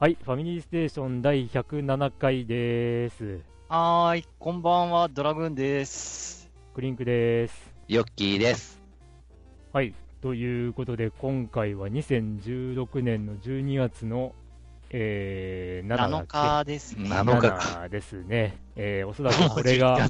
はい、ファミリーステーション第107回です。はーい、こんばんは、ドラグーンです。クリンクです。ヨッキーです。はい、ということで、今回は2016年の12月の、えー、7, 7日ですね。7日ですね。えー、おそらくこれが、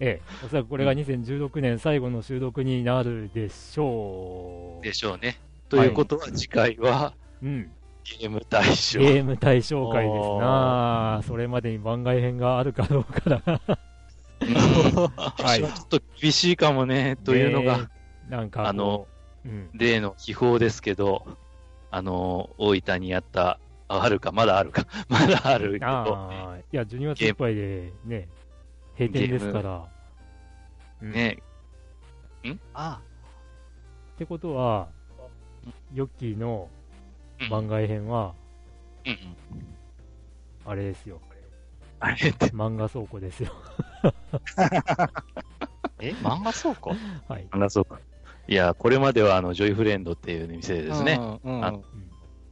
ええ、おそらくこれが2016年最後の収録になるでしょう。でしょうね。ということは、次回は、うん。ゲーム対象。ゲーム対象会ですなそれまでに番外編があるかどうかなはい。ちょっと厳しいかもね、というのが、なんか、あの、うん、例の秘宝ですけど、あの、大分にあった、あるか、まだあるか、まだあるけど。あいや、12月いっぱいでね、閉店ですから。ね、ん。あってことは、ヨッキーの番外編は、うんうん、あれですよ。あれって漫画倉庫ですよ。え漫画倉庫？はい。漫画倉庫。いや、これまではあの、ジョイフレンドっていう店でですね、うんうん、あの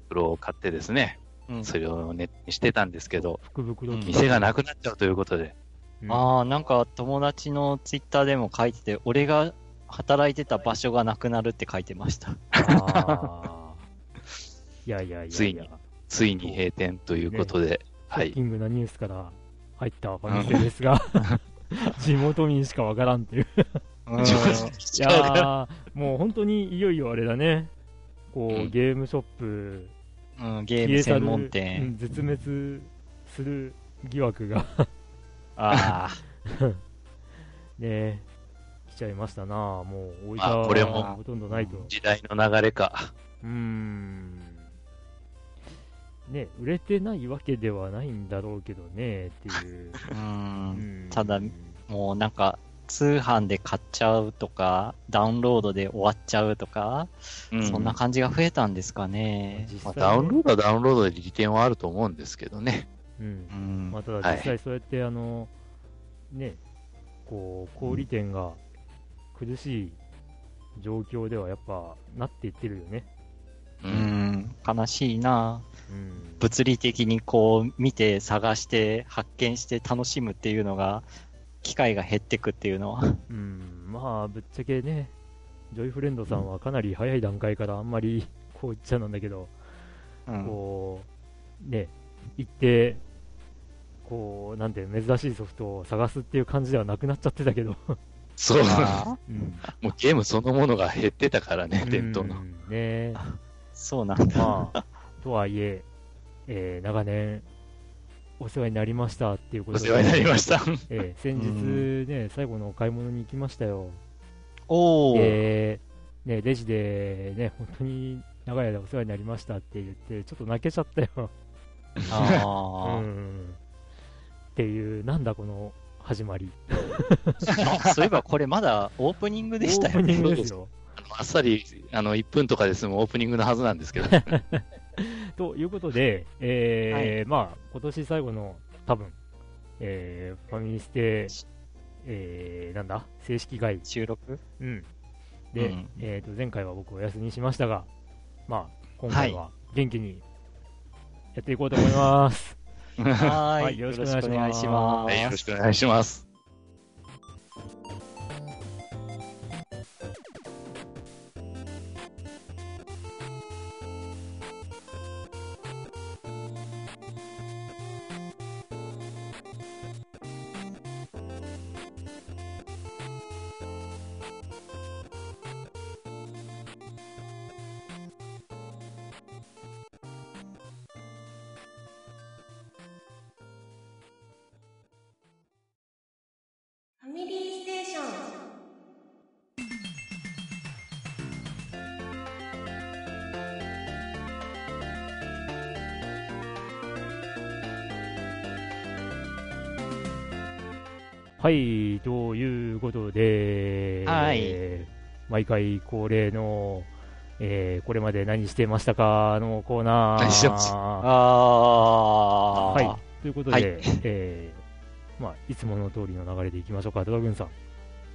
袋を買ってですね、うん、それをネットにしてたんですけど、福袋店がなくなっちゃうということで。うん、ああ、なんか友達のツイッターでも書いてて、俺が働いてた場所がなくなるって書いてました。ああ。いやいやいやついに、ついに閉店ということで、ね、はい。キングなニュースから入ったファミレですが、地元民しかわからんっていういやもう本当にいよいよあれだね。こう、うん、ゲームショップ、うん、ゲーム専門店、うん、絶滅する疑惑がああ。ね来ちゃいましたなもう、置いたこれもほとんどないと。時代の流れか。うーん。ね、売れてないわけではないんだろうけどね、っていう。うん。ただ、もうなんか、通販で買っちゃうとか、ダウンロードで終わっちゃうとか、うん、そんな感じが増えたんですかね。まあ、ダウンロードはダウンロードで利点はあると思うんですけどね。うん。うん、まあ、ただ実際そうやって、はい、あの、ね、こう、小売店が苦しい状況ではやっぱなっていってるよね。うん、悲しいな、うん、物理的にこう見て探して発見して楽しむっていうのが機会が減ってくっていうのは。うん、まあぶっちゃけね、ジョイフレンドさんはかなり早い段階からあんまりこう言っちゃなんだけど、うん、こう、ね、行って、こう、なんて珍しいソフトを探すっていう感じではなくなっちゃってたけど。そう、うん、もうゲームそのものが減ってたからね、伝統の。ねそうなんだ。まあ、とはいえ、えー、長年、お世話になりましたっていうことで。お世話になりました。えー、先日ね、最後のお買い物に行きましたよ。おー。えー、ね、レジでね、本当に長い間お世話になりましたって言って、ちょっと泣けちゃったよ。ああ。うん。っていう、なんだこの始まり。そういえばこれまだオープニングでしたよね。オープニングですよ。あっさり、あの、1分とかで済むオープニングのはずなんですけど。ということで、えー、はい、まあ、今年最後の、多分、えー、ファミリステ、えー、なんだ？正式外。収録？うん。で、うん、えっ、ー、と、前回は僕お休みしましたが、まあ、今回は元気にやっていこうと思います。はい、よろしくお願いします。はい、よろしくお願いします。はい、ということで、はい。毎回恒例の、えー、これまで何してましたかのコーナー。何してましたあはい。ということで、はいえー、まあ、いつもの通りの流れでいきましょうか、ドラグーンさん。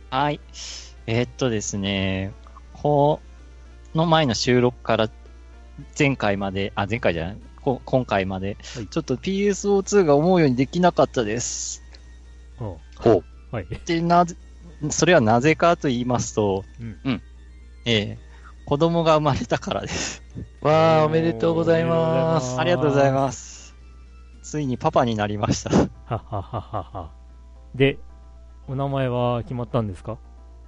はい。えーっとですね、この前の収録から前回まで、あ、前回じゃない、こ今回まで、はいちょっと PSO2 が思うようにできなかったです。うんほう。はい。で、なぜ、それはなぜかと言いますと、うんうんええ子供が生まれたからです。わー、おめでとうございます。あありがとうございます。ついにパパになりました。ははははは。で、お名前は決まったんですか？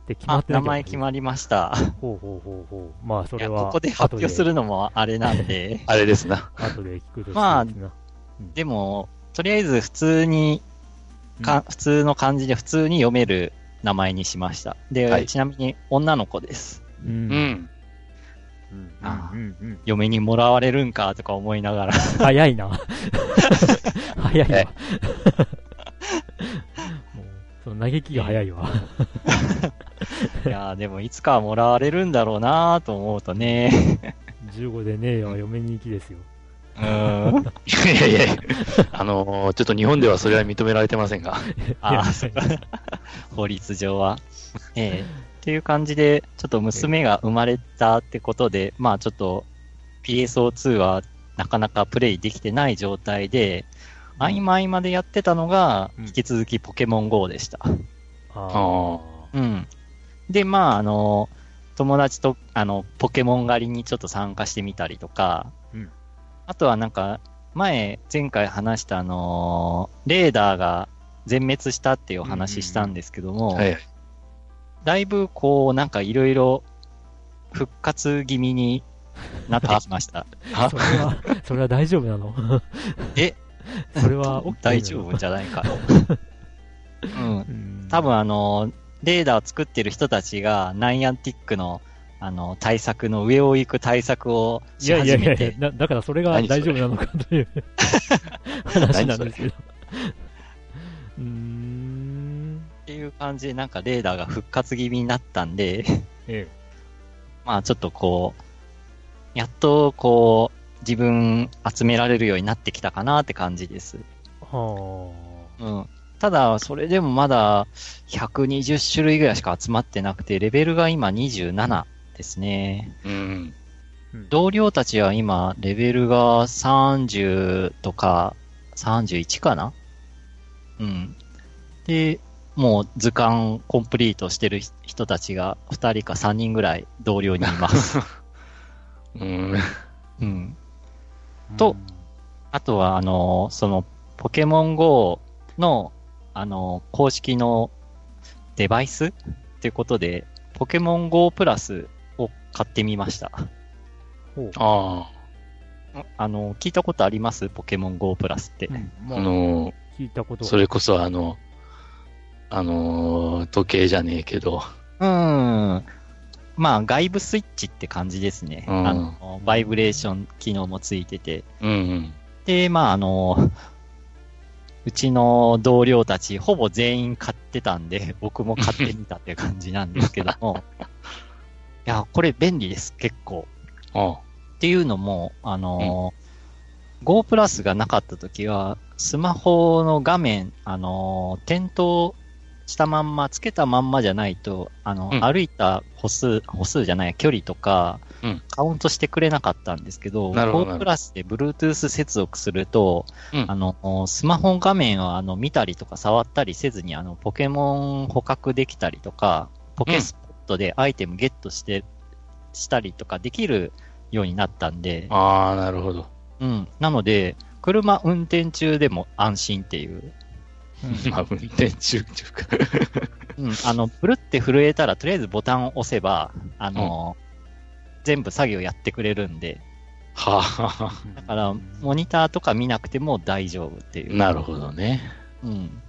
で、決まあっ、てな名前決まりました。ほうほうほうほう。まあ、それは、ここで発表するのもあれなんで。あれですな。後で聞くとまあでも、とりあえず普通に、か普通の漢字で普通に読める名前にしました。で、はいちなみに女の子です。うん。ううん。ん。うん。あうん。うん。嫁にもらわれるんかとか思いながら。早いな。早いわ。もう、その嘆きが早いわ。いやーでもいつかはもらわれるんだろうなと思うとね。15でねえよ、嫁に行きですよ。うーん。いやいやいや、あのーちょっと日本ではそれは認められてませんが。ああ、そうか。法律上は。ええっていう感じで、ちょっと娘が生まれたってことで、まあちょっと PSO2 はなかなかプレイできてない状態で、合間合間でやってたのが、うん引き続きポケモン GO でした。あうん。で、まああの、友達と、あの、ポケモン狩りにちょっと参加してみたりとか、うんあとはなんか、前、前回話したあのーレーダーが全滅したっていうお話したんですけども、はい。だいぶこう、なんかいろいろ復活気味になってきました。あ。それは、それは大丈夫なの？え？それは OK 大丈夫じゃないかな。うん。うん多分あの、レーダーを作ってる人たちが、ナイアンティックの、あの、対策の上を行く対策をいしやいやいやい始めて、やだ、だからそれが大丈夫なのかという 話なんですけど。うーん。っていう感じで、なんかレーダーが復活気味になったんで、えまあちょっとこう、やっとこう、自分集められるようになってきたかなって感じです。え。はうん。ただ、それでもまだ120種類ぐらいしか集まってなくて、レベルが今27ですね。うん。同僚たちは今、レベルが30とか、31かな？うん。で、もう図鑑コンプリートしてる人たちが2人か3人ぐらい同僚にいます。うん。うん。と、あとは、あの、その、ポケモン GO の、あの、公式のデバイスっていうことで、ポケモン GO プラスを買ってみました。ほうああの、聞いたことあります？ポケモン GO プラスって。うんあ。まあ、あの聞いたことそれこそあの、あのー時計じゃねえけど、うーん。まあ、外部スイッチって感じですね。うんあの、バイブレーション機能もついてて。うんうん。で、まあ、あの、うちの同僚たち、ほぼ全員買ってたんで、僕も買ってみたって感じなんですけども。いや、これ便利です、結構。あっていうのも、あの、Go プラスがなかった時は、スマホの画面、あの、点灯したまんま、つけたまんまじゃないと、あの、うん。歩いた歩数、歩数じゃない、距離とか、うん。カウントしてくれなかったんですけど、Go プラスで Bluetooth 接続すると、うん。あの、スマホ画面をあの見たりとか触ったりせずに、あの、ポケモン捕獲できたりとか、ポケスポットでアイテムゲットして、したりとかできるようになったんで、あー、なるほど。うん。なので、車運転中でも安心っていう。まあ、運転中っていうか。うん。あの、ブルって震えたら、とりあえずボタンを押せば、あの、全部作業やってくれるんで、はあ、だから、モニターとか見なくても大丈夫っていう。なるほどね。うん。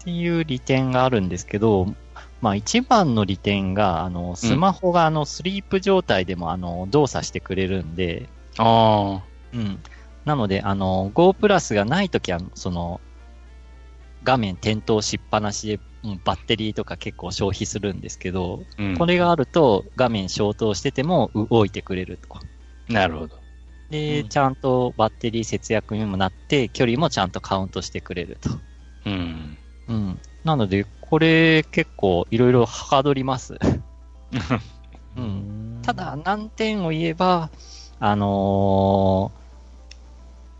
っていう利点があるんですけど、まあ一番の利点が、あの、スマホがあの、スリープ状態でもあの、動作してくれるんで、あうん。なので、あの、Go プラスがないときは、その、画面点灯しっぱなしで、うん、バッテリーとか結構消費するんですけど、うん、これがあると画面消灯してても動いてくれると。なるほど。で、うん、ちゃんとバッテリー節約にもなって、距離もちゃんとカウントしてくれると。うん。うん。なので、これ結構いろいろはかどります。うん。ただ、難点を言えば、あの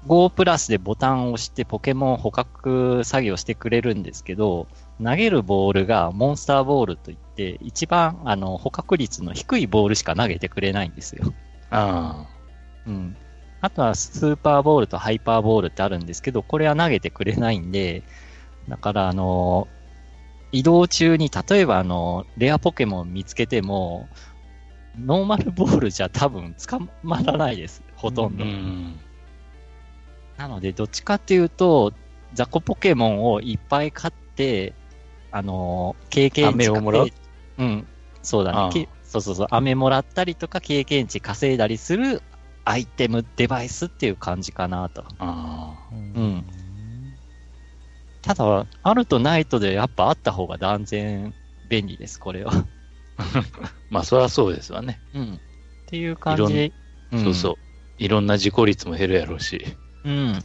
ー、Go プラスでボタンを押してポケモン捕獲作業してくれるんですけど、投げるボールがモンスターボールといって、一番あの捕獲率の低いボールしか投げてくれないんですよ。ああ。うん。あとはスーパーボールとハイパーボールってあるんですけど、これは投げてくれないんで、だからあの、移動中に例えばあの、レアポケモン見つけても、ノーマルボールじゃ多分捕まらないです。ほとんど。んなので、どっちかっていうと、雑魚ポケモンをいっぱい買って、あの経験値をもらう？うん。そうだね。そうそうそう。飴もらったりとか経験値稼いだりするアイテム、デバイスっていう感じかなと。あうん。ただ、あるとないとでやっぱあった方が断然便利です、これは。まあ、そりゃそうですわね。うん。っていう感じで。うん、そうそう。いろんな事故率も減るやろうし。うん。っ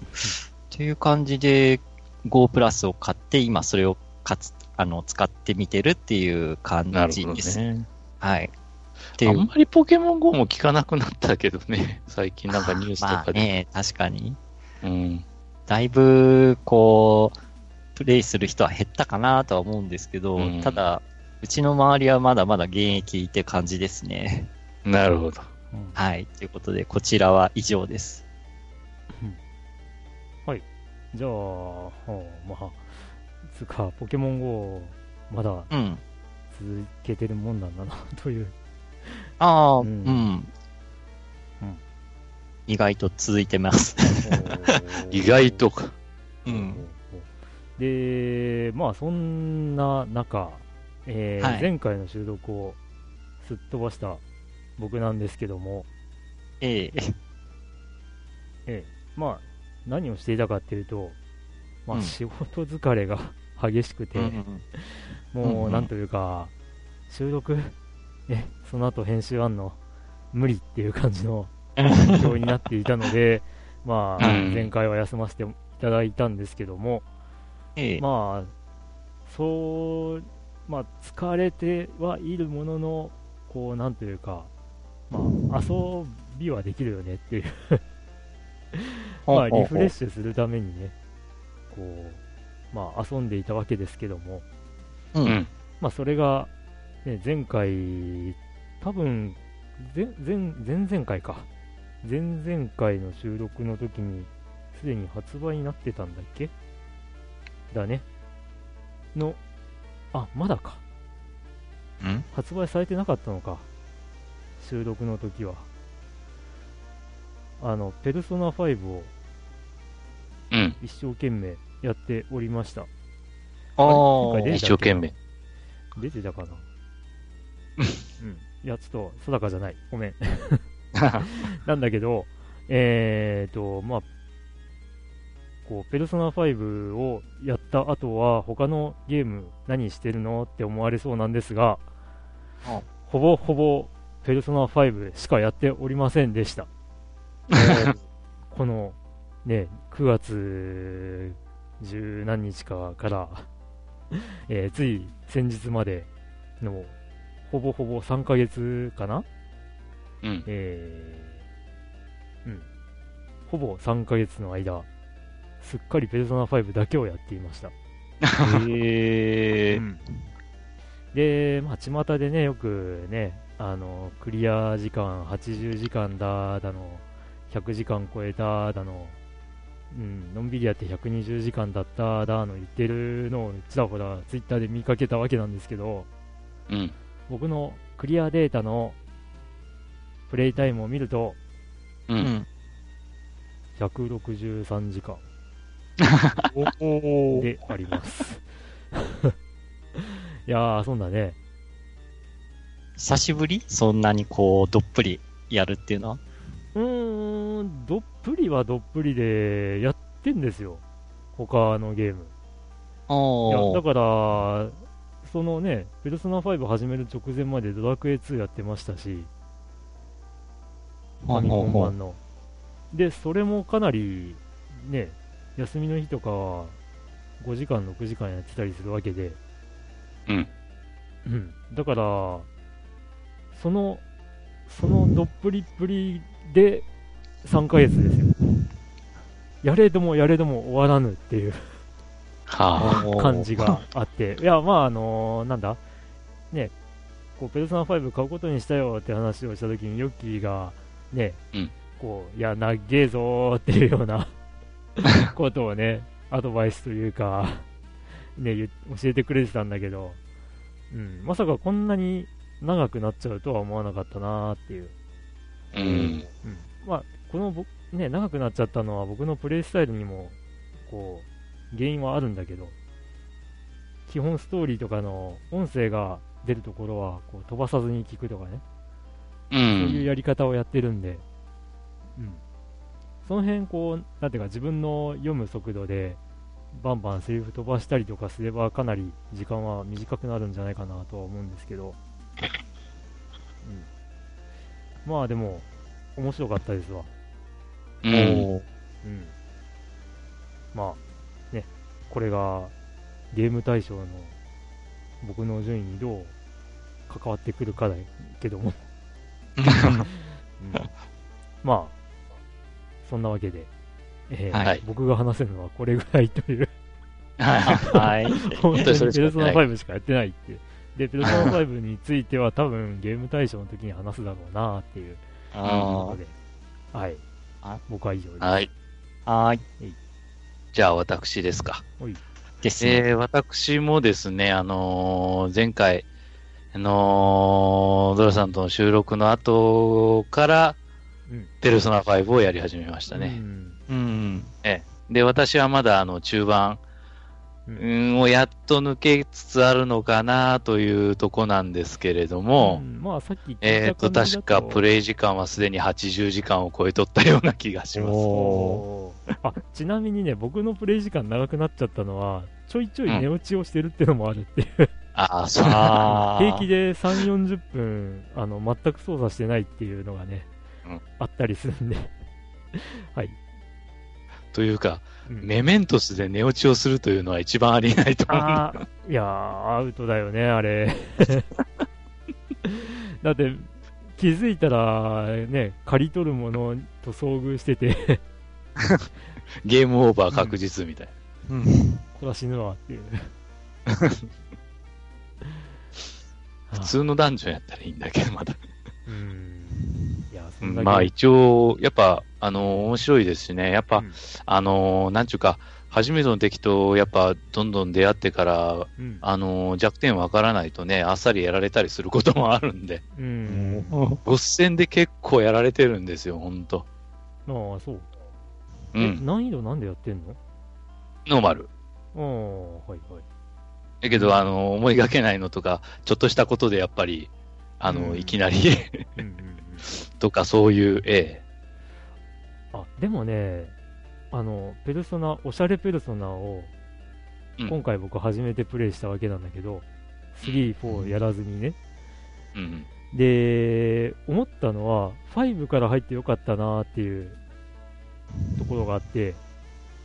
ていう感じで、Go プラスを買って、今それをかつ、あの、使ってみてるっていう感じです。ね。はい。あんまりポケモン GO も聞かなくなったけどね。最近なんかニュースとかで。まあね、確かに。うん。だいぶ、こう、プレイする人は減ったかなとは思うんですけど、うん、ただ、うちの周りはまだまだ現役って感じですね。なるほど。はい。ということで、こちらは以上です。はい。じゃあ、まあ、つか、ポケモン GO、まだ、続けてるもんなんだな、という。ああ、うん、うん。意外と続いてます。意外とか。うん。で、まあそんな中、えーはい、前回の収録をすっ飛ばした僕なんですけども、ええ。ええ、まあ何をしていたかっていうと、まあ仕事疲れが 激しくて、うん、もうなんというか、収録、え、その後編集あんの？無理っていう感じの状況になっていたので、まあ、前回は休ませていただいたんですけども、ええ、まあ、そう、まあ、疲れてはいるものの、こう、なんというか、まあ、遊びはできるよねっていう まあ、リフレッシュするためにね、こう、まあ、遊んでいたわけですけども、うん。まあ、それが、ね、前回、多分、前、前、前々回か。前々回の収録の時に、すでに発売になってたんだっけだね。の、あ、まだか。ん？発売されてなかったのか。収録の時は。あの、ペルソナ5を、うん。一生懸命やっておりました。ああ、一生懸命。出てたかな？うん。いや、ちょっと定かじゃない。ごめん。なんだけど、えーと、まあ、こう、ペルソナ5をやった後は、他のゲーム何してるの？って思われそうなんですが、ほぼほぼペルソナ5しかやっておりませんでした。この、ね、9月十何日かからえー、つい先日までの、ほぼほぼ3ヶ月かな？うん。えー、うん。ほぼ3ヶ月の間、すっかりペルソナ5だけをやっていました。へー。うん、で、まあ、巷でね、よくね、あの、クリア時間80時間だ、だの、100時間超えた、だの、うん、のんびりやって120時間だっただの言ってるのをちらほらツイッターで見かけたわけなんですけど、うん、僕のクリアデータのプレイタイムを見ると、うん、163時間であります いやー、そんだね。久しぶり？そんなにこう、どっぷりやるっていうのは？うーん、どっぷりはどっぷりでやってんですよ。他のゲーム。いや、だから、そのね、ペルソナ5始める直前までドラクエ2やってましたし、ファミコン版の。で、それもかなり、ね、休みの日とかは、5時間、6時間やってたりするわけで、うん。うん。だから、その、そのどっぷりっぷりで3ヶ月ですよ。やれどもやれども終わらぬっていう感じがあって、いや、まあ、あのー、なんだ、ね、こう、ペルソナ5買うことにしたよって話をしたときに、ヨッキーが、ね、うん、こう、いや、なっげえぞーっていうような ことをね、アドバイスというかね、教えてくれてたんだけど、うん、まさかこんなに長くなっちゃうとは思わなかったなーっていう。うん。うん、まあ、このね、長くなっちゃったのは僕のプレイスタイルにも、こう、原因はあるんだけど、基本ストーリーとかの音声が出るところはこう飛ばさずに聞くとかね、うん、そういうやり方をやってるんで、うん、その辺こう、なんていうか自分の読む速度でバンバンセリフ飛ばしたりとかすればかなり時間は短くなるんじゃないかなとは思うんですけど、うん、まあでも面白かったですわ。うん。うん。まあ、ね、これがゲーム対象の僕の順位にどう関わってくるかだけども うん、まあ、そんなわけで、えー、はい、僕が話せるのはこれぐらいという はい。本当にペルソナ5しかやってないって。で、ペルソナ5については多分ゲーム対象の時に話すだろうなっていうことで、はい。僕は以上です。はい。はい。じゃあ私ですか。ですね。えー、私もですね、あのー、前回、あのー、ドラさんとの収録の後から、うん、ペルソナ5をやり始めましたね。うん。うん、えで、私はまだあの中盤、うん、をやっと抜けつつあるのかなというとこなんですけれども、うん、まあさっきえっ、と、確かプレイ時間はすでに80時間を超えとったような気がします。あちなみにね、僕のプレイ時間長くなっちゃったのは、ちょいちょい寝落ちをしてるっていうのもあるっていう、うん、ああ、そう。平気で3、40分、あの、全く操作してないっていうのがね、うん、あったりするんで はい。というか、メメントスで寝落ちをするというのは一番ありえないと思う。いやアウトだよね、あれ。だって、気づいたら、ね、刈り取るものと遭遇してて ゲームオーバー確実みたいな。うん。これは死ぬわっていう。普通のダンジョンやったらいいんだけど、まだ。うん。まあ一応、やっぱ、あの、面白いですしね、やっぱ、うん、あの、なんちゅうか、初めての敵とやっぱどんどん出会ってから、うん、あの弱点わからないとね、あっさりやられたりすることもあるんで、うん、ボス戦で結構やられてるんですよ、ほんと。ああ、そう。うん。難易度なんでやってんの？ノーマル。ああ、はいはい。だけど、あの、思いがけないのとか、ちょっとしたことでやっぱり、あの、うん、いきなりとかそういう、ええ。あ、でもね、あの、ペルソナ、おしゃれペルソナを、今回僕初めてプレイしたわけなんだけど、3、4やらずにね。うん。で、思ったのは、5から入ってよかったなっていうところがあって、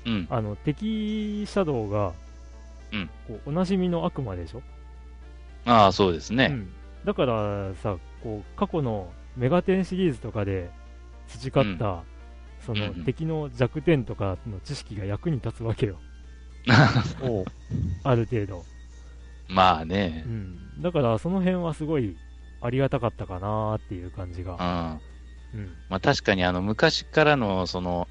うん、あの、敵シャドウが、うん、こうおなじみの悪魔でしょ？ああ、そうですね。うん、だからさ、こう、過去のメガテンシリーズとかで培った、うん、その、敵の弱点とかの知識が役に立つわけよ。ある程度。まあね。うん。だからその辺はすごいありがたかったかなっていう感じが。うん。うん、まあ確かにあの昔からのその、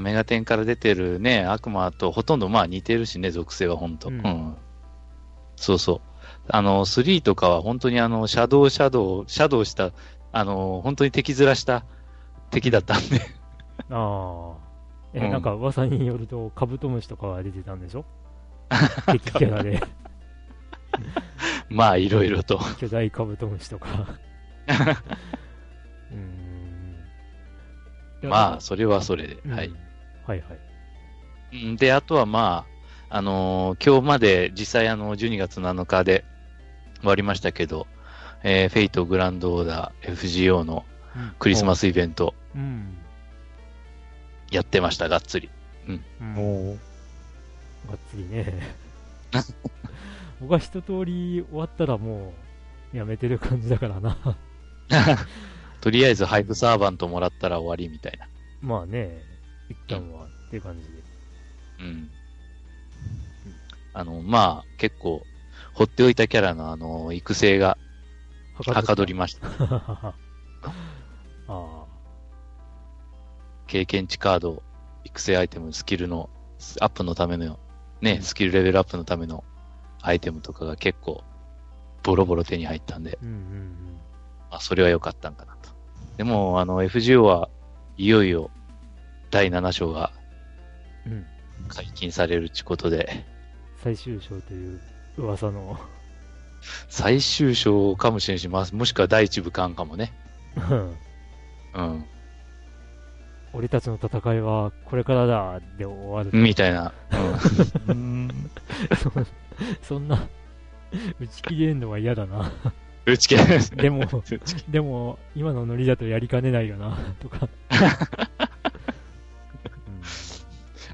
メガテンから出てるね、悪魔とほとんどまあ似てるしね、属性は本当。うん、うん。そうそう。あの、3とかは本当にあの、シャドウシャドウ、シャドウしたあの、本当に敵面した敵だったんでああ。え、うん、なんか噂によると、カブトムシとかが出てたんでしょ？敵キャラで まあ、いろいろと。巨大カブトムシとか うん。まあ、それはそれで、うん、はい。はいはい。で、あとはまあ、あのー、今日まで実際あの、12月7日で、終わりましたけど、えー、フェイトグランドオーダー FGO のクリスマスイベント、うん。やってました、がっつり。うん。おがっつりね。僕は一通り終わったらもう、やめてる感じだからな。とりあえずハイブサーバントもらったら終わりみたいな。まあね、一旦はっていう感じで。うん。あの、まあ、結構、放っておいたキャラのあの、育成が、はかどりました。ああ。経験値カード、育成アイテム、スキルのアップのための、ね、スキルレベルアップのためのアイテムとかが結構、ボロボロ手に入ったんで、うんうんうん。まあ、それは良かったんかなと。でも、あの、FGO はいよいよ、第7章がうん。解禁されるってことで、最終章という噂の。最終章かもしれんし、まあ、もしくは第一部間かもね。うんうん。俺たちの戦いはこれからだで終わる。みたいな。うん。うん。そそんな、打ち切りエンドは嫌だな。打ち切れでも、でも、今のノリだとやりかねないよな、とか。うん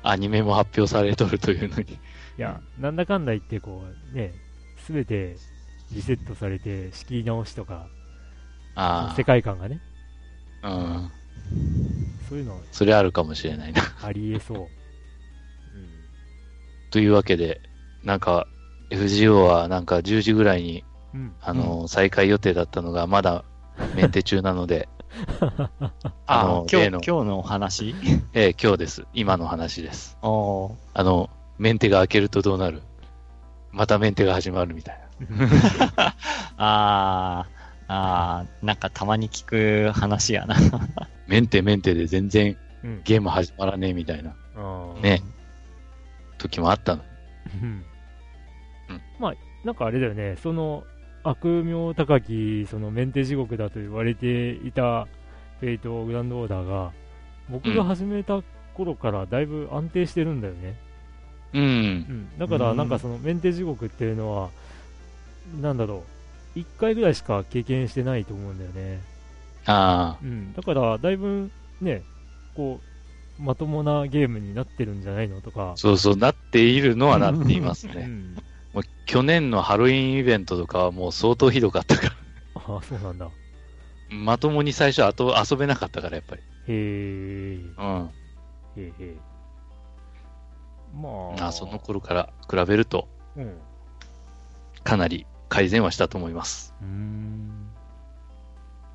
アニメも発表されとるというのに。いや、なんだかんだ言って、こう、ね、すべてリセットされて、仕切り直しとか、あ世界観がね、あ。うん。そういうのそれあるかもしれないな。ありえそう。というわけで、なんか、FGO はなんか10時ぐらいに、うん。うん。あの、再開予定だったのが、まだメンテ中なので、あ あの、今日、例の、今日のお話？ええ今日です。今の話です。あの、メンテが開けるとどうなる？またメンテが始まるみたいな。あー、あー、なんかたまに聞く話やな。メンテメンテで全然うん。ゲーム始まらねえみたいなあーね時もあったの。うんうんまあ、なんかあれだよね、その悪名高き、そのメンテ地獄だと言われていたフェイトグランドオーダーが、僕が始めた頃からだいぶ安定してるんだよね。うんう。ん、だから、うんなんかそのメンテ地獄っていうのは、なんだろう、1回ぐらいしか経験してないと思うんだよね。あうん、だから、だいぶね、こう、まともなゲームになってるんじゃないのとかあ、。そうそう、なっているのはなっていますね。うん、もう去年のハロウィンイベントとかはもう相当ひどかったから。ああ、そうなんだ。まともに最初あと遊べなかったから、やっぱり。へえ。うん。へえ。まあ。まあ、その頃から比べると、うん。うかなり改善はしたと思います。ーん。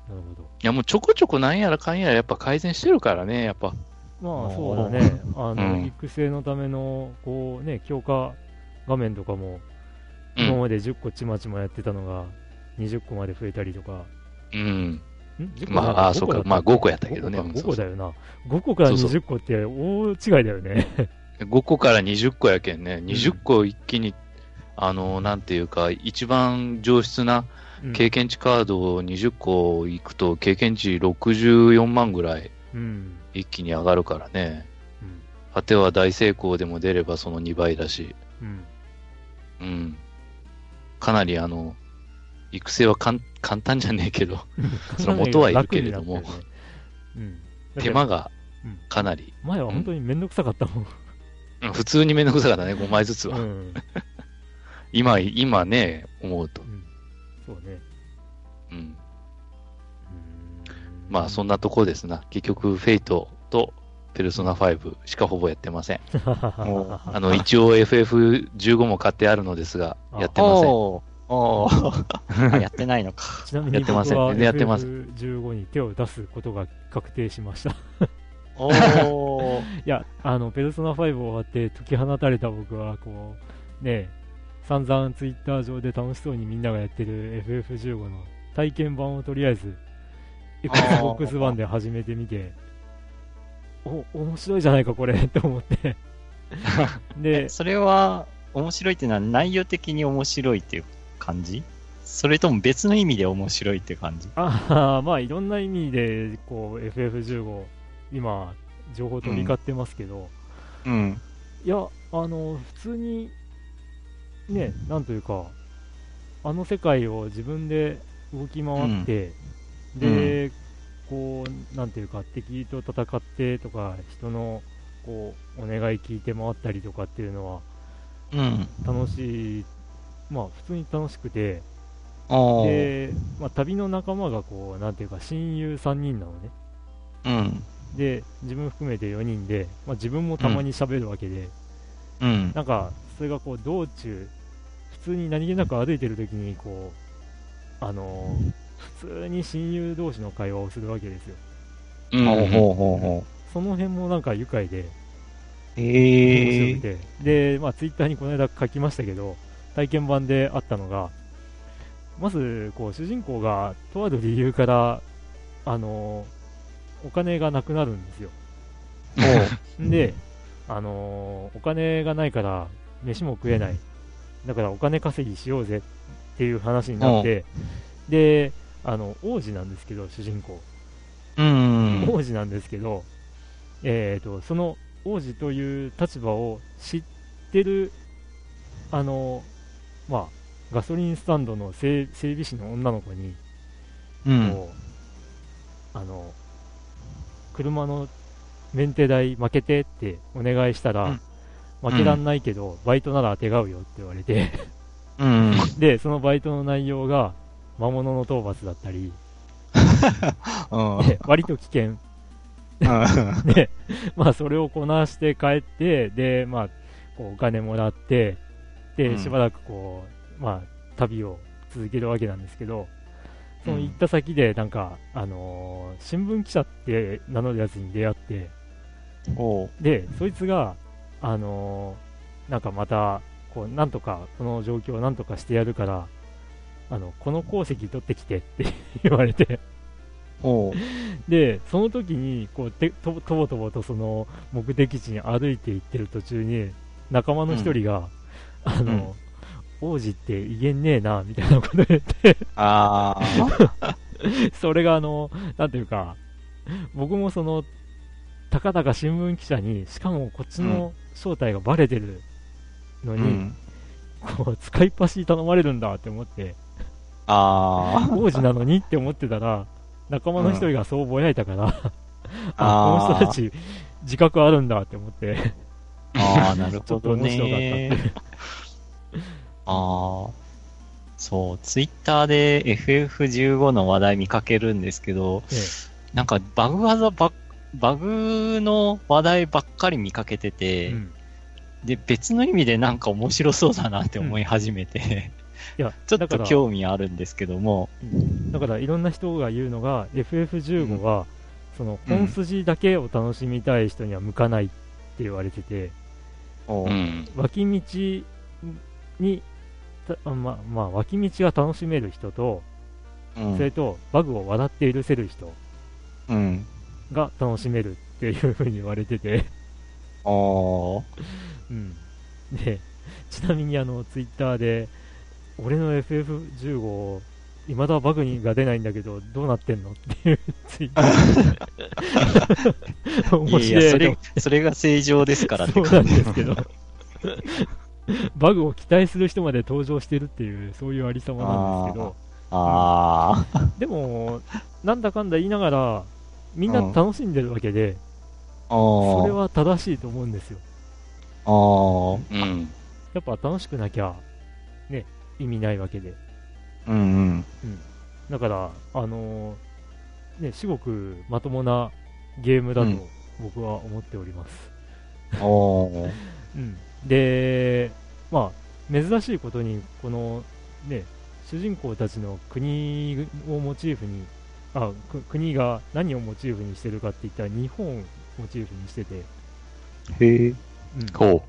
なるほど。いや、もうちょこちょこなんやらかんやらやっぱ改善してるからね、やっぱ。まあ、そうだね。あの、うん育成のための、こうね、強化画面とかも、うん。今まで10個ちまちまやってたのが、20個まで増えたりとか。うん。ん？10個まああそうか5個だったまあ5個やったけどね5個かうん5個だよな。5個からそうそう20個って大違いだよね。5個から20個やけんね。20個一気に、あの、なんていうか、一番上質なうん経験値カードを20個いくと、経験値64万ぐらいうん。一気に上がるからね。うん。果ては大成功でも出ればその2倍だし。うん。うん。かなりあの、育成は簡単じゃねえけど、その元はいるけれどもねうん。手間がうんかなり、前は本当にめんどくさかったもん。うん普通にめんどくさかったね、5枚ずつは。うん。今、今ね、思うと。うんそうね。うん。うーんまあ、そんなとこですな。結局、フェイトとペルソナ5しかほぼやってません。もあの、一応 FF15 も買ってあるのですが、あやってません。お やってないのか。ちなみにやってません僕は全然やってます FF15 に手を出すことが確定しました。い おーや、あの、ペルソナ5終わって解き放たれた僕は、こう、ね、散々ツイッター上で楽しそうにみんながやってる FF15 の体験版をとりあえず、Xbox One で始めてみて、お、面白いじゃないかこれって思って。で、それは、面白いっていうのは内容的に面白いっていう感じ？それとも別の意味で面白いっていう感じ？ああ、まあいろんな意味で、こう、FF15、今、情報飛び交ってますけど、うん。いや、あの、普通に、ね、なんというか、あの世界を自分で動き回って、うん、で、こう、なんていうか、敵と戦ってとか、人のこうお願い聞いて回ったりとかっていうのは、うん、楽しい、まあ、普通に楽しくて、で、まあ、旅の仲間がこう、なんていうか、親友3人なのね。うん。で、自分含めて4人で、まあ、自分もたまに喋るわけで、うん。なんか、それがこう、道中、普通に何気なく歩いてる時に、こう、あのー、普通に親友同士の会話をするわけですよ。うん。ほうほうほうその辺もなんか愉快で、えー、面白くて。で、まあ、ツイッターにこの間書きましたけど、体験版であったのが、まず、こう、主人公が、とある理由から、あのお金がなくなるんですよ。で、あのお金がないから、飯も食えない。だからお金稼ぎしようぜっていう話になって、で、あの、王子なんですけど、主人公。うん。王子なんですけど、えっ、ー、と、その王子という立場を知ってる、あの、まあ、ガソリンスタンドの整備士の女の子に、うん、あの、車のメンテ代負けてってお願いしたら、うん、負けらんないけど、バイトなら手がうよって言われて。うん、で、そのバイトの内容が、魔物の討伐だったり、割と危険。で、まあ、それをこなして帰って、で、まあ、こうお金もらって、で、しばらくこう、まあ、旅を続けるわけなんですけど、その行った先で、なんか、うん、あのー、新聞記者って名乗るやつに出会って、で、そいつが、あのー、なんかまた、こう、なんとか、この状況をなんとかしてやるから、あの、この鉱石取ってきてって言われて。で、その時に、こう、てととぼとぼとその目的地に歩いて行ってる途中に、仲間の一人が、うん、あの、王子って威厳ねえな、みたいなこと言って。ああ。それがあの、なんていうか、僕もその、たかだか新聞記者に、しかもこっちの正体がバレてるのに、うん、こう、使いっ走り頼まれるんだって思って、ああ。王子なのにって思ってたら、仲間の一人がそうぼやいたから、うん、あ、この人たち、自覚あるんだって思ってああ、なるほどね。ちょっと面白かったって ああ。そう、ツイッターで FF15 の話題見かけるんですけど、ええ、なんかバグ技ば、バグの話題ばっかり見かけてて、うん、で、別の意味でなんか面白そうだなって思い始めて、うん、いや、ちょっと興味あるんですけども。だからいろんな人が言うのが、FF15 は、うん、その本筋だけを楽しみたい人には向かないって言われてて、脇道にまあ、まあ、脇道が楽しめる人と、うん、それと、バグを笑って許せる人が楽しめるっていうふうに言われててああ。うん。で、ちなみにあの、ツイッターで、俺の FF15、未だバグが出ないんだけど、どうなってんのっていうツイッター。面白い。いやそれ、それが正常ですからってそうなんですけど。バグを期待する人まで登場してるっていう、そういうありさまなんですけど、あでも、なんだかんだ言いながら、みんな楽しんでるわけで、うん、それは正しいと思うんですよ。あうん、やっぱ楽しくなきゃ、ね、意味ないわけで。うんうん。うん、だから、あのー、ね、至極まともなゲームだと僕は思っております。うん、で、まあ、珍しいことに、この、ね、主人公たちの国をモチーフに、あ、国が何をモチーフにしてるかって言ったら日本をモチーフにしてて。へえ。うん。ほ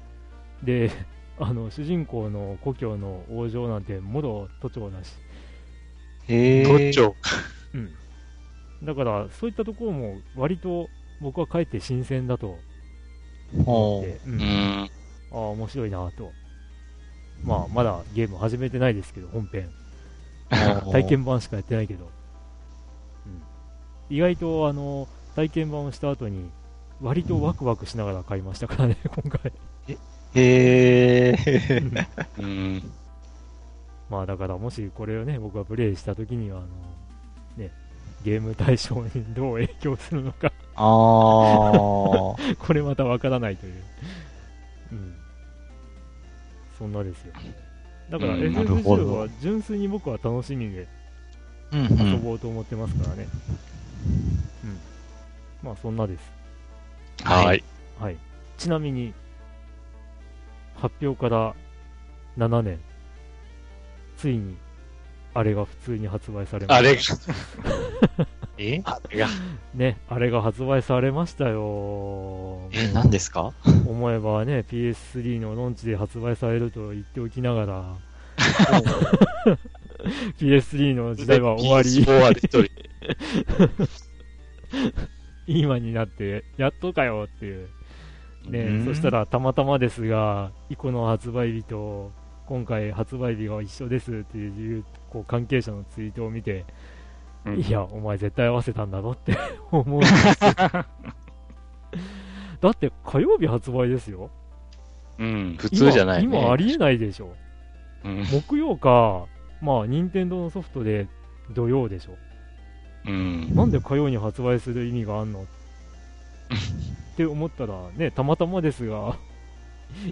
う。で、あの、主人公の故郷の王城なんて、もろ都庁だし。へえ。都庁。うん。だから、そういったところも割と僕はかえって新鮮だと思って。うん。ああ、面白いなと。まあ、まだゲーム始めてないですけど、本編。体験版しかやってないけど。うん、意外と、あの、体験版をした後に、割とワクワクしながら買いましたからね、今回。へえ。うん。まあだからもしこれをね、僕がプレイしたときには、あの、ね、ゲーム対象にどう影響するのかあー。これまたわからないという。うん。そんなですよ。だからうん FF10 は純粋に僕は楽しみでうんう遊ん。ぼうと思ってますからね。うん。まあそんなです。はい。はい。ちなみに、発表から7年、ついに、あれが普通に発売されました。あれが、え？あれが、ね、あれが発売されましたよ。え、何ですか？思えばね、PS3 のロンチで発売されると言っておきながら、PS3 の時代は終わり、終わり、一人。今になって、やっとかよっていう。ね、うんそしたらたまたまですが、イコの発売日と、今回発売日が一緒ですっていう、こう関係者のツイートを見て、うんいや、お前絶対合わせたんだろって 思うんですよ。だって火曜日発売ですよ。うん、普通じゃない、ね。今今ありえないでしょ。うん。木曜か、まあ、任天堂のソフトで土曜でしょ。うん。なんで火曜に発売する意味があんの？って思ったら、ね、たまたまですが、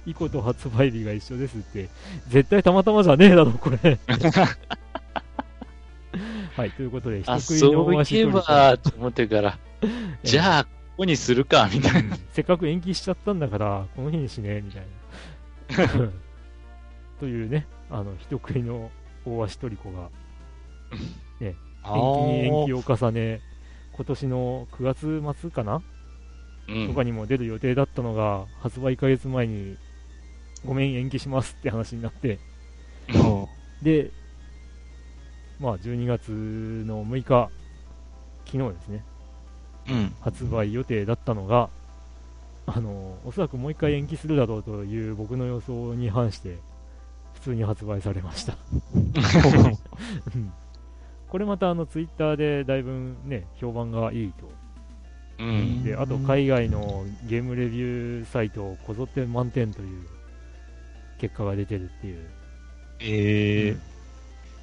イコと発売日が一緒ですって、絶対たまたまじゃねえだろ、これ。はい、ということで、あ、人食いのそういえ足取りば、と思ってから、じゃあ、ここにするか、みたいな。せっかく延期しちゃったんだから、この日にしね、みたいな。というね、あの、人食いの大足トリコが、延期に延期を重ね、今年の9月末かな、うん。とかにも出る予定だったのが、発売1ヶ月前に、ごめん、延期しますって話になって、で、まあ、12月の6日、昨日ですね、うん。発売予定だったのが、あの、おそらくもう一回延期するだろうという僕の予想に反して、普通に発売されました。うんこれまたあのツイッターでだいぶね、評判がいいと。うん。で、あと海外のゲームレビューサイト、こぞって満点という結果が出てるっていう。え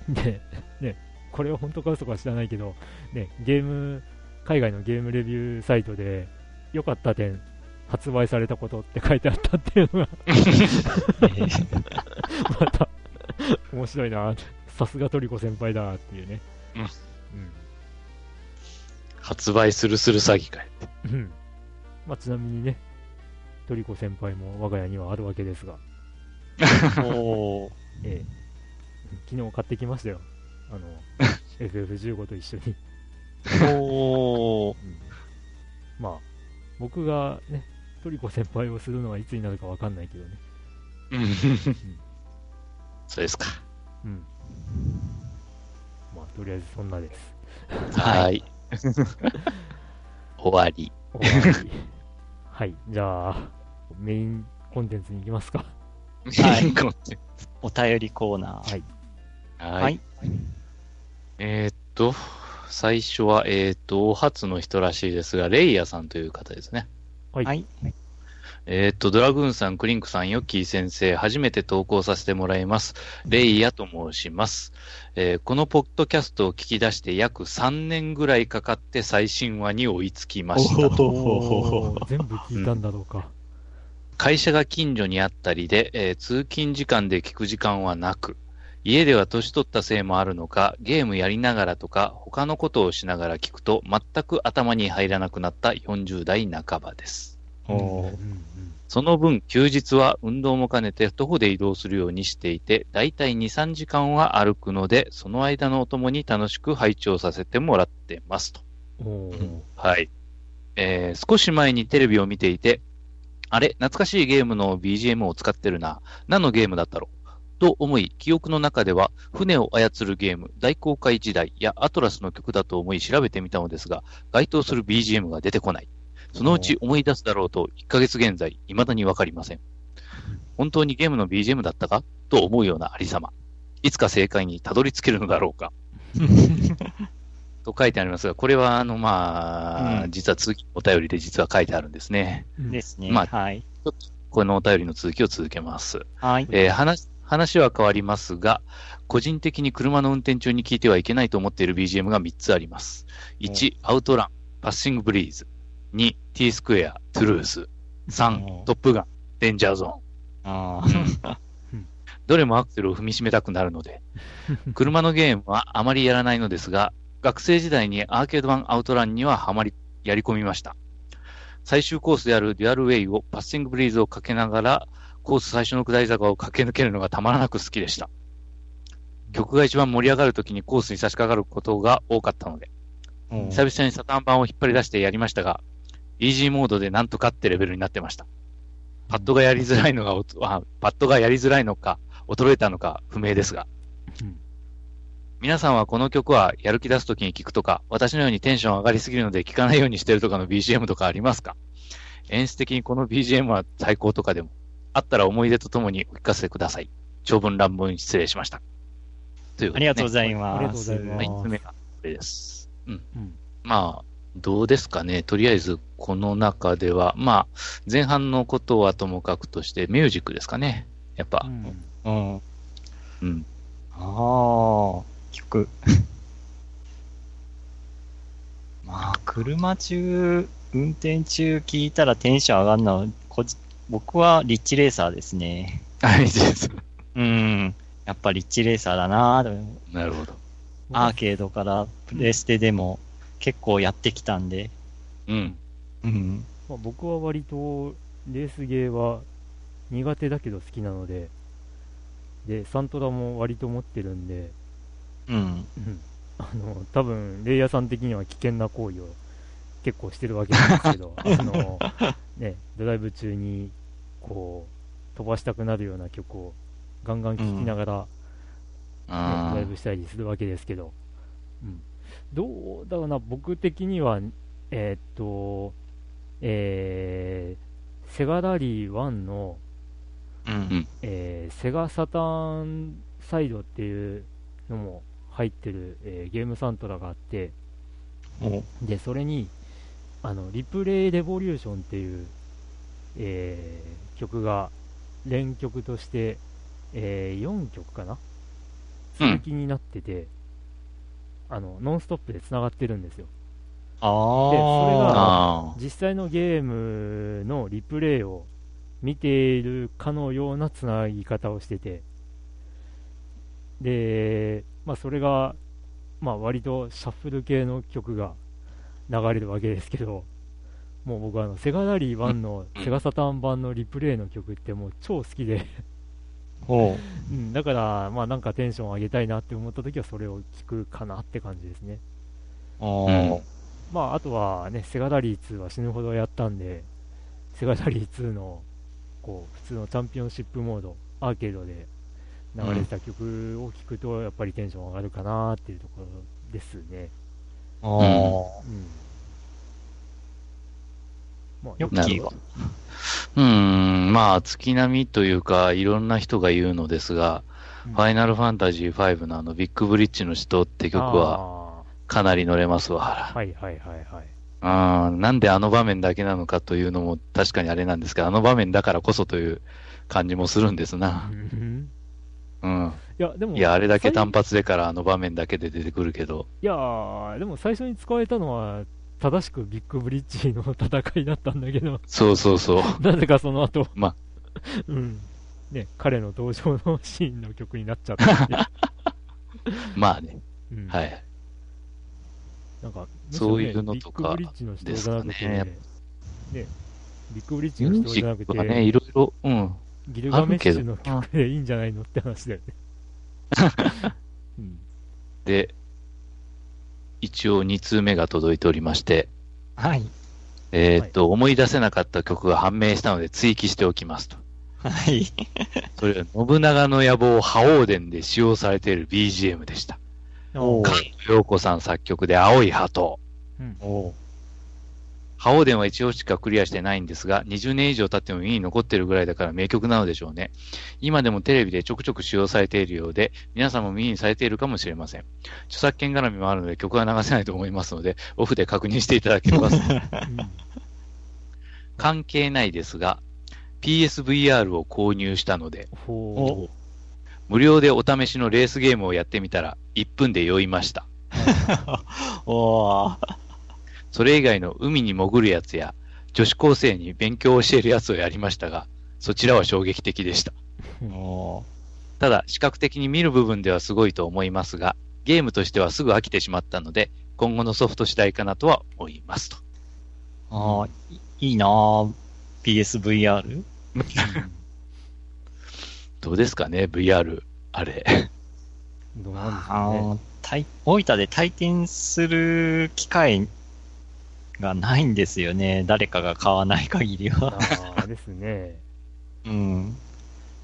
ー。で、ね、これは本当か嘘か知らないけど、ね、ゲーム、海外のゲームレビューサイトで、良かった点、発売されたことって書いてあったっていうのが、また、面白いなさすがトリコ先輩だっていうね。うん発売するする詐欺かい。うん。うん。まあ、ちなみにね、トリコ先輩も我が家にはあるわけですが、おー。ええ、昨日買ってきましたよ。あの、FF15 と一緒に。おー。まあ、僕がね、トリコ先輩をするのはいつになるかわかんないけどね。うん。そうですか。うん。まあ、とりあえずそんなです。はいはい。終わり。終わりはい。じゃあ、メインコンテンツに行きますか。はいはお便りコーナー。い。はい。えーっと、最初は、えーっと、お初の人らしいですが、レイヤさんという方ですね。はい。はい。えーっと、ドラグーンさん、クリンクさん、ヨッキー先生、初めて投稿させてもらいます。レイヤと申します。えーこのポッドキャストを聞き出して約3年ぐらいかかって最新話に追いつきました。全部聞いたんだろうか。会社が近所にあったりで、えー通勤時間で聞く時間はなく、家では年取ったせいもあるのか、ゲームやりながらとか、他のことをしながら聞くと、全く頭に入らなくなった40代半ばです。その分、休日は運動も兼ねて徒歩で移動するようにしていて、だいたい2、3時間は歩くので、その間のお供に楽しく拝聴させてもらってますと。はい。えー少し前にテレビを見ていて、あれ、懐かしいゲームの BGM を使ってるな。何のゲームだったろう？と思い、記憶の中では、船を操るゲーム、大航海時代やアトラスの曲だと思い調べてみたのですが、該当する BGM が出てこない。そのうち思い出すだろうと、1ヶ月現在、未だにわかりません。本当にゲームの BGM だったか？と思うようなありさま。いつか正解にたどり着けるのだろうか？と書いてありますが、これは、あの、まあ、うん実は続き、お便りで実は書いてあるんですね。うんですね。まあはい。このお便りの続きを続けます。はい。えー話、話は変わりますが、個人的に車の運転中に聴いてはいけないと思っている BGM が3つあります。1、アウトラン、パッシングブリーズ。2、T スクエア、トゥルース。う3、んトップガン、デンジャーゾーン。どれもアクセルを踏みしめたくなるので、車のゲームはあまりやらないのですが、学生時代にアーケード版アウトランにはハマり、やり込みました。最終コースであるデュアルウェイをパッシングブリーズをかけながら、コース最初の下り坂を駆け抜けるのがたまらなく好きでした。曲が一番盛り上がるときにコースに差し掛かることが多かったので、うん久々にサタン版を引っ張り出してやりましたが、イージーモードでなんとかってレベルになってました。パッドがやりづらいのがパッドがやりづらいのか、衰えたのか不明ですが。うん皆さんはこの曲はやる気出すときに聴くとか、私のようにテンション上がりすぎるので聴かないようにしてるとかの BGM とかありますか？演出的にこの BGM は最高とかでも、あったら思い出とともにお聞かせください。長文乱文失礼しました。というねありがとうございありがとうごます。ざいますはい、3つ目がこれです。うん。うんまあ、どうですかね。とりあえず、この中では、まあ、前半のことはともかくとして、ミュージックですかね。やっぱう、んうん。うん。ああ、曲。まあ、車中、運転中聞いたらテンション上がるのは、こじ僕はリッチレーサーですね。はい、です。うん。やっぱリッチレーサーだなぁなるほど。アーケードからプレステでも結構やってきたんで。うん。うん。まあ、僕は割とレースゲーは苦手だけど好きなので、で、サントラも割と持ってるんで、うん。うんあの、多分、レイヤーさん的には危険な行為を結構してるわけなんですけど、あの、ね、ドライブ中に、こう、飛ばしたくなるような曲をガンガン聴きながら、ねライブしたりするわけですけど、うん、どうだろうな、僕的には、えーっと、えー、セガラリー1の、うん。えーセガサターンサイドっていうのも入ってる、えーゲームサントラがあって、お。で、それに、あの、リプレイレボリューションっていう、えー曲が連曲として、え4曲かな？うん。続きになってて、あの、ノンストップで繋がってるんですよ。あでそれがあ実際のゲームのリプレイを見ているかのようなつなぎ方をしてて、で、まあ、それが、まあ、割とシャッフル系の曲が流れるわけですけど、もう僕はあのセガラリー1のセガサターン版のリプレイの曲ってもう超好きで、おう うん、だから、まあなんかテンション上げたいなって思った時はそれを聞くかなって感じですね。おうんうまあ、あとはね、セガラリー2は死ぬほどやったんで、セガラリー2の、こう、普通のチャンピオンシップモード、アーケードで流れてた曲を聴くと、やっぱりテンション上がるかなっていうところですね。おううん。まあ、よく聞いわなるほど。うーん、まあ、月並みというか、いろんな人が言うのですが、うんファイナルファンタジー5のあの、ビッグブリッジの人って曲は、は、かなり乗れますわ。はいはいはいはい。あーなんであの場面だけなのかというのも確かにあれなんですが、あの場面だからこそという感じもするんですな。うんうん。いや、でも、いや、あれだけ最単発でからあの場面だけで出てくるけど。いやーでも最初に使われたのは、正しくビッグブリッジの戦いだったんだけど、そうそうそう。なぜかその後、まあうん。ね、彼の登場のシーンの曲になっちゃった まあね。うん、はい。なんか、そういうのとかビッグブリッジの人じゃなくて、ですかねね、ビッグブリッジの人じゃなくックはね、て、いろいろ、うん。ギルガメッシュの曲でいいんじゃないのって話だよね。うん、で、一応2通目が届いておりまして、はい。えーっと、思い出せなかった曲が判明したので追記しておきますと。はい。それは信長の野望覇王伝で使用されている BGM でした。おう菅野陽子さん作曲で青い鳩。うんおう覇王伝は一応しかクリアしてないんですが、20年以上経っても耳に残ってるぐらいだから名曲なのでしょうね。今でもテレビでちょくちょく使用されているようで、皆さんも耳にされているかもしれません。著作権絡みもあるので曲は流せないと思いますので、オフで確認していただければ。うん関係ないですが、PSVR を購入したので、ほ無料でお試しのレースゲームをやってみたら、1分で酔いました。おー。それ以外の海に潜るやつや、女子高生に勉強を教えるやつをやりましたが、そちらは衝撃的でした。ただ、視覚的に見る部分ではすごいと思いますが、ゲームとしてはすぐ飽きてしまったので、今後のソフト次第かなとは思いますと。あーいいいなぁ。PSVR? どうですかね、VR、あれ。どうなんでしあょうね。大分で体験する機会がないんですよね。誰かが買わない限りは。ああですね。うん。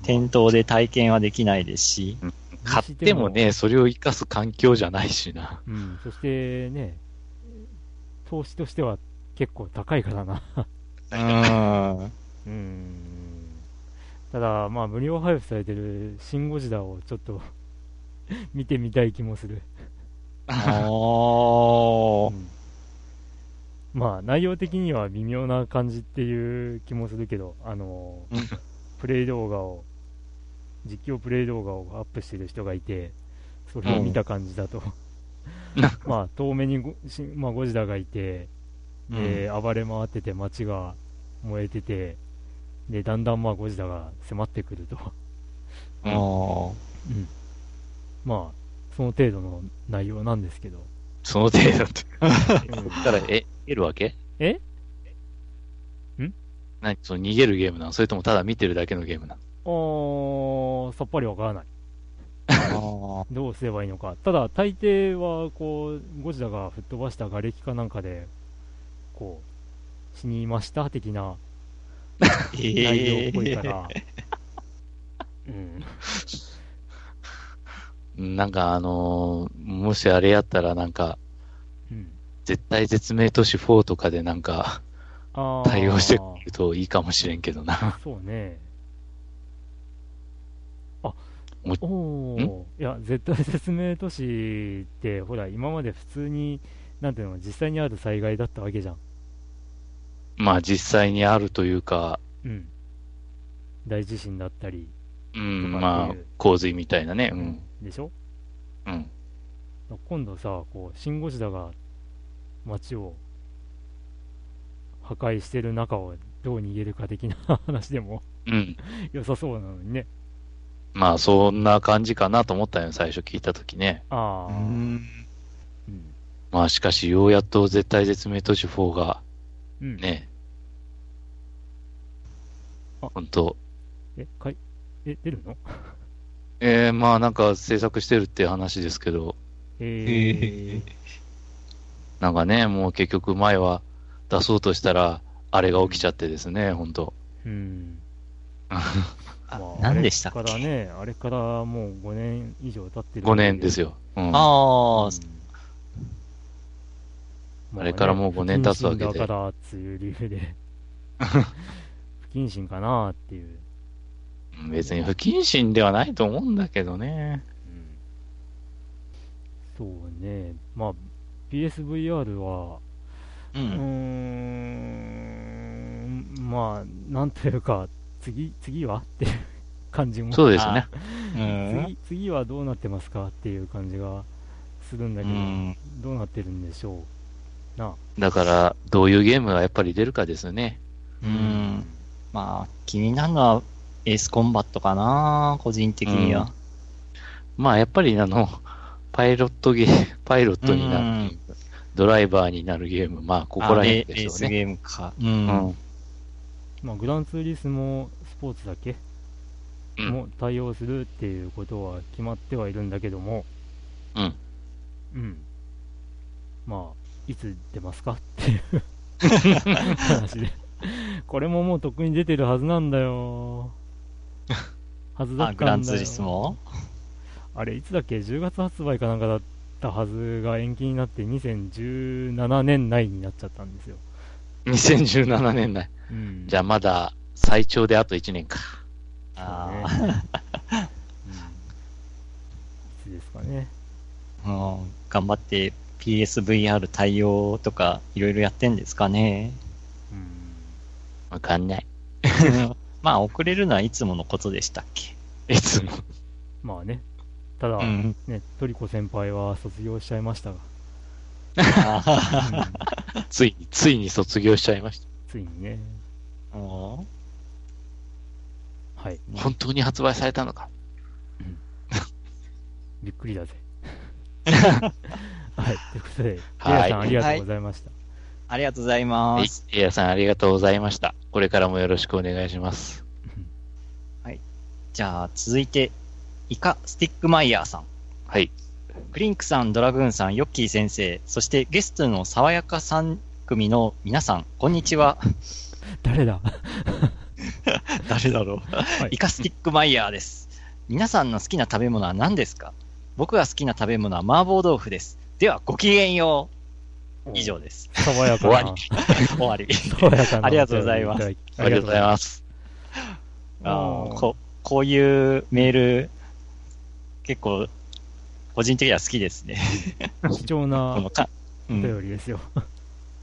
店頭で体験はできないですし。買ってもね、それを活かす環境じゃないしな。うん、そしてね、投資としては結構高いからな。うん。うん。ただ、まあ、無料配布されてるシン・ゴジラをちょっと 見てみたい気もする。おー。うんまあ、内容的には微妙な感じっていう気もするけど、あのうんプレイ動画を、実況プレイ動画をアップしてる人がいて、それを見た感じだと、まあ、遠目にゴ,し、まあ、ゴジラがいて、で、暴れ回ってて街が燃えてて、で、だんだんまあゴジラが迫ってくると。おー。うん。まあ、その程度の内容なんですけど。その程度って。うん だえ、得るわけ？え？何？その逃げるゲームなの？それともただ見てるだけのゲームなの？おーさっぱりわからない。どうすればいいのか。ただ、大抵は、こう、ゴジラが吹っ飛ばした瓦礫かなんかで、こう、死にました的な 内容っぽいから。うん。なんかあのーもしあれやったらなんか、うん。絶対絶命都市4とかでなんか、対応してくれるといいかもしれんけどな。そうね。あも、おおいや、絶対説明都市って、ほら、今まで普通に、なんていうの、実際にある災害だったわけじゃん。まあ実際にあるというか、うん。大地震だったり、うん、まあ洪水みたいなね。うん。でしょ？うん。今度さ、こう、シン・ゴジラが街を破壊してる中をどう逃げるか的な話でもうん。良さそうなのにね。まあそんな感じかなと思ったよ、最初聞いたときね。ああ、うん。うん。まあしかしようやっと絶対絶命都市4がうん。ね、あ本当え、かい、え、出るの？えー、まあなんか制作してるって話ですけど、えー、なんかね、もう結局前は出そうとしたら、あれが起きちゃってですね、本当うん。何でしたっけ？あれからね、あれからもう5年以上経ってる。5年ですよ。よ。うん。ああ、うんあれからもう5年経つわけで不謹慎だからっていう理由で。不謹慎かなっていう。別に不謹慎ではないと思うんだけどね。そうね。まあ、PSVR は、う。うーん、まあ、なんというか、次、次はっていう感じも。そうですね。うん。次、次はどうなってますかっていう感じがするんだけど、うんどうなってるんでしょう。なあ。だから、どういうゲームがやっぱり出るかですね。うん。まあ、気になるのはエースコンバットかな、個人的には。まあやっぱりあの、パイロットゲー、パイロットになるゲーム、ドライバーになるゲーム、まあここら辺でしょうね。ゲームか。う。うんん。まあ、グランツーリスモスポーツだけうんも対応するっていうことは決まってはいるんだけども、うん。うん。まあ、いつ出ますかっていう 話で。これももうとっくに出てるはずなんだよ。はずだったあ、んだよ。グランツーリスモ？あれ、いつだっけ ?10 月発売かなんかだったはずが延期になって2017年内になっちゃったんですよ。2017年内。うん。じゃあまだ最長であと1年か。あそうねうん、いつですかね。あ、うん頑張って PSVR 対応とかいろいろやってんですかね。うん。わかんない。まあ、遅れるのはいつものことでしたっけ。いつも。まあね、ただ、うん。ね、トリコ先輩は卒業しちゃいましたが、あうんついに、ついに卒業しちゃいましついにね、はい、た。本当に発売されたのか。びっくりだぜ。はい、ということで、はいヤさんありがとうございました。ありがとうございまはい。す。エイヤさんありがとうございました。これからもよろしくお願いします。じゃあ、続いて、イカスティックマイヤーさん。はい。クリンクさん、ドラグーンさん、ヨッキー先生、そしてゲストの爽やか3組の皆さん、こんにちは。誰だ？誰だろう。はいイカスティックマイヤーです。皆さんの好きな食べ物は何ですか？僕が好きな食べ物は麻婆豆腐です。では、ごきげんよう。以上です。爽やかな終わり。終わり。爽やかな。ありがとうございますありがとうございます。あここういうメール、結構、個人的には好きですね。貴重なこのか、うおん、便りですよ。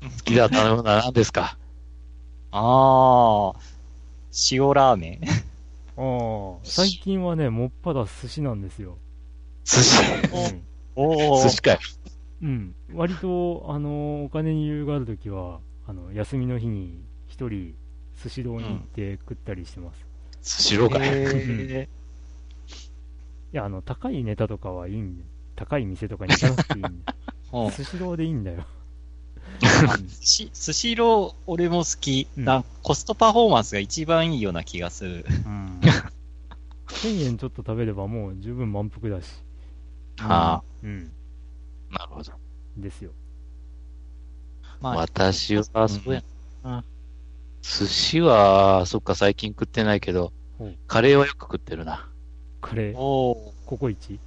好きだったのは何ですか？ああ、塩ラーメン。ああ、最近はね、もっぱだ寿司なんですよ。寿司。うんお寿司かよ。うん。割と、あの、お金に余裕があるときは、あの、休みの日に一人、寿司堂に行って食ったりしてます。寿司ローかよ。へいや、あの、高いネタとかはいいんで、高い店とかに行かなくていいんで、ー うん寿司堂でいいんだよ。寿司寿司ロー、俺も好き。うんなコストパフォーマンスが一番いいような気がする。うん。1000円ちょっと食べればもう十分満腹だし。あうん。あ、なるほど。ですよ。まあ、私は、そうやな。寿司は、そっか、最近食ってないけどカレーはよく食ってるな。カレー、ココイチ？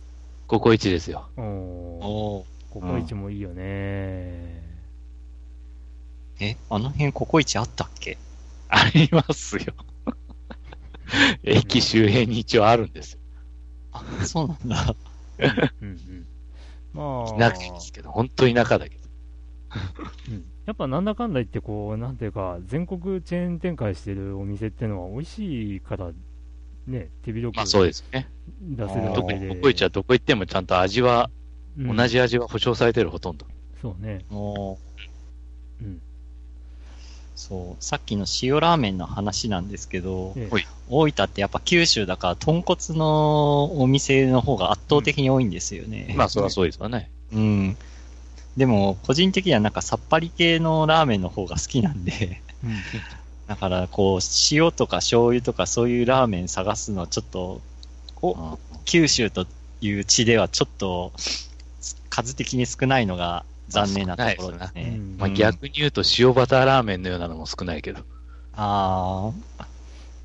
ココイチですよ。おココイチもいいよね。え、あの辺ココイチあったっけ？ありますよ。駅周辺に一応あるんですよ。あ、そうなんだ。うんうん。まあ、田舎ですけど、本当田舎だけど。うんやっぱなんだかんだ言ってこう、なんていうか、全国チェーン展開してるお店ってのは美味しいから、ね、手広くまあそうですね。出せるわ特。にココイチはどこ行ってもちゃんと味は、うん同。じ味は保証されてる、ほとんど。そうね。おーうん。そう、さっきの塩ラーメンの話なんですけど、ええ大分ってやっぱ九州だから豚骨のお店の方が圧倒的に多いんですよね。まあそりゃそうですわね。うん。でも、個人的にはなんかさっぱり系のラーメンの方が好きなんで、うん だからこう、塩とか醤油とかそういうラーメン探すのはちょっと、お、うん。九州という地ではちょっと、数的に少ないのが残念なところですうね。ん。まあ逆に言うと塩バターラーメンのようなのも少ないけど。あ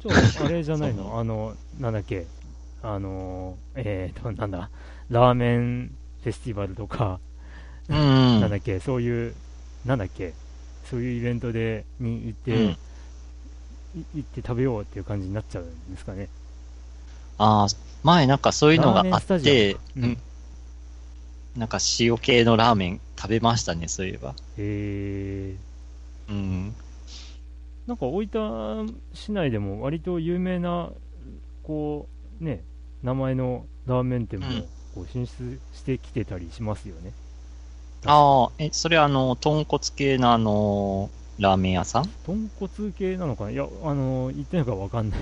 ちょ、あれじゃないの？あの、なんだっけ、あの、えーと、なんだ、ラーメンフェスティバルとか、あ、うん。なんだっけ、そういう、なんだっけ、そういうイベントで、に行って、うん。い行って食べようっていう感じになっちゃうんですかね。ああ、前なんかそういうのがあって、うん。なんか塩系のラーメン食べましたね、そういえば。えー、うん。なんか大分市内でも割と有名な、こう、ね、名前のラーメン店もうんこう進出してきてたりしますよね。ああ、え、それあの、豚骨系のあの、ラーメン屋さん？豚骨系なのかな？いや、あの、言ってないかわかんない。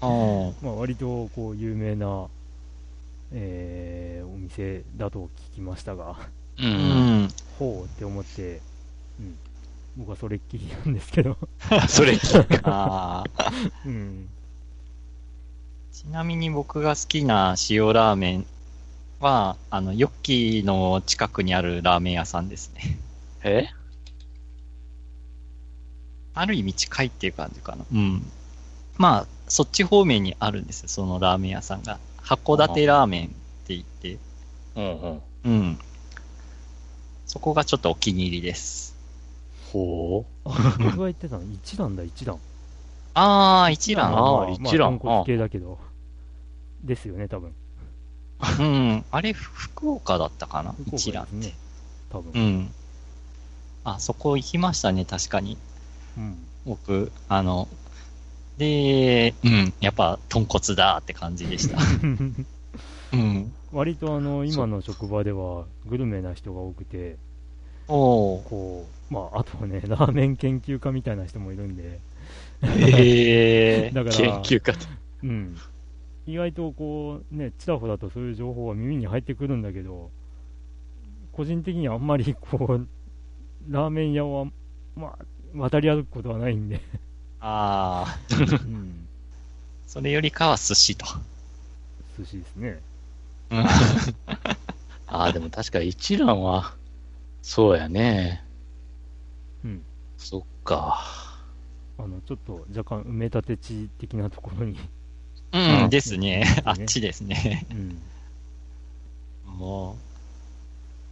ああ。まあ割とこう有名な、えー、お店だと聞きましたが、う。うんん。ほうって思って、うん。僕はそれっきりなんですけど、それ、ああ。うん。ちなみに僕が好きな塩ラーメンは、あの、ヨッキーの近くにあるラーメン屋さんですね。え？ある意味近いっていう感じかな。うん。まあ、そっち方面にあるんですよ、そのラーメン屋さんが。函館ラーメンって言って、うんうん。うん。そこがちょっとお気に入りです。ほう。あ、僕が言ってたの一段だ、一段。あー、一蘭。あーま一蘭まあ、系だけど、ですよね、多分。うん。あれ、福岡だったかな福岡一蘭ですね。多分。うん。あ、そこ行きましたね、確かに。うん。僕、あの、で、うん、やっぱ、豚骨だって感じでした。うん。割とあの、今の職場ではグルメな人が多くて、おこう、まあ、あとね、ラーメン研究家みたいな人もいるんで、へえ だから、研究家うん。意外とこう、ね、ちらほらとそういう情報は耳に入ってくるんだけど、個人的にはあんまりこう、ラーメン屋は、まあ、渡り歩くことはないんでああ。うん。それよりかは寿司と。寿司ですね。ああ、でも確か一蘭は、そうやね。うん。そっか。あの、ちょっと若干埋め立て地的なところにうん、ですね。あっちですね。うん。もう、っ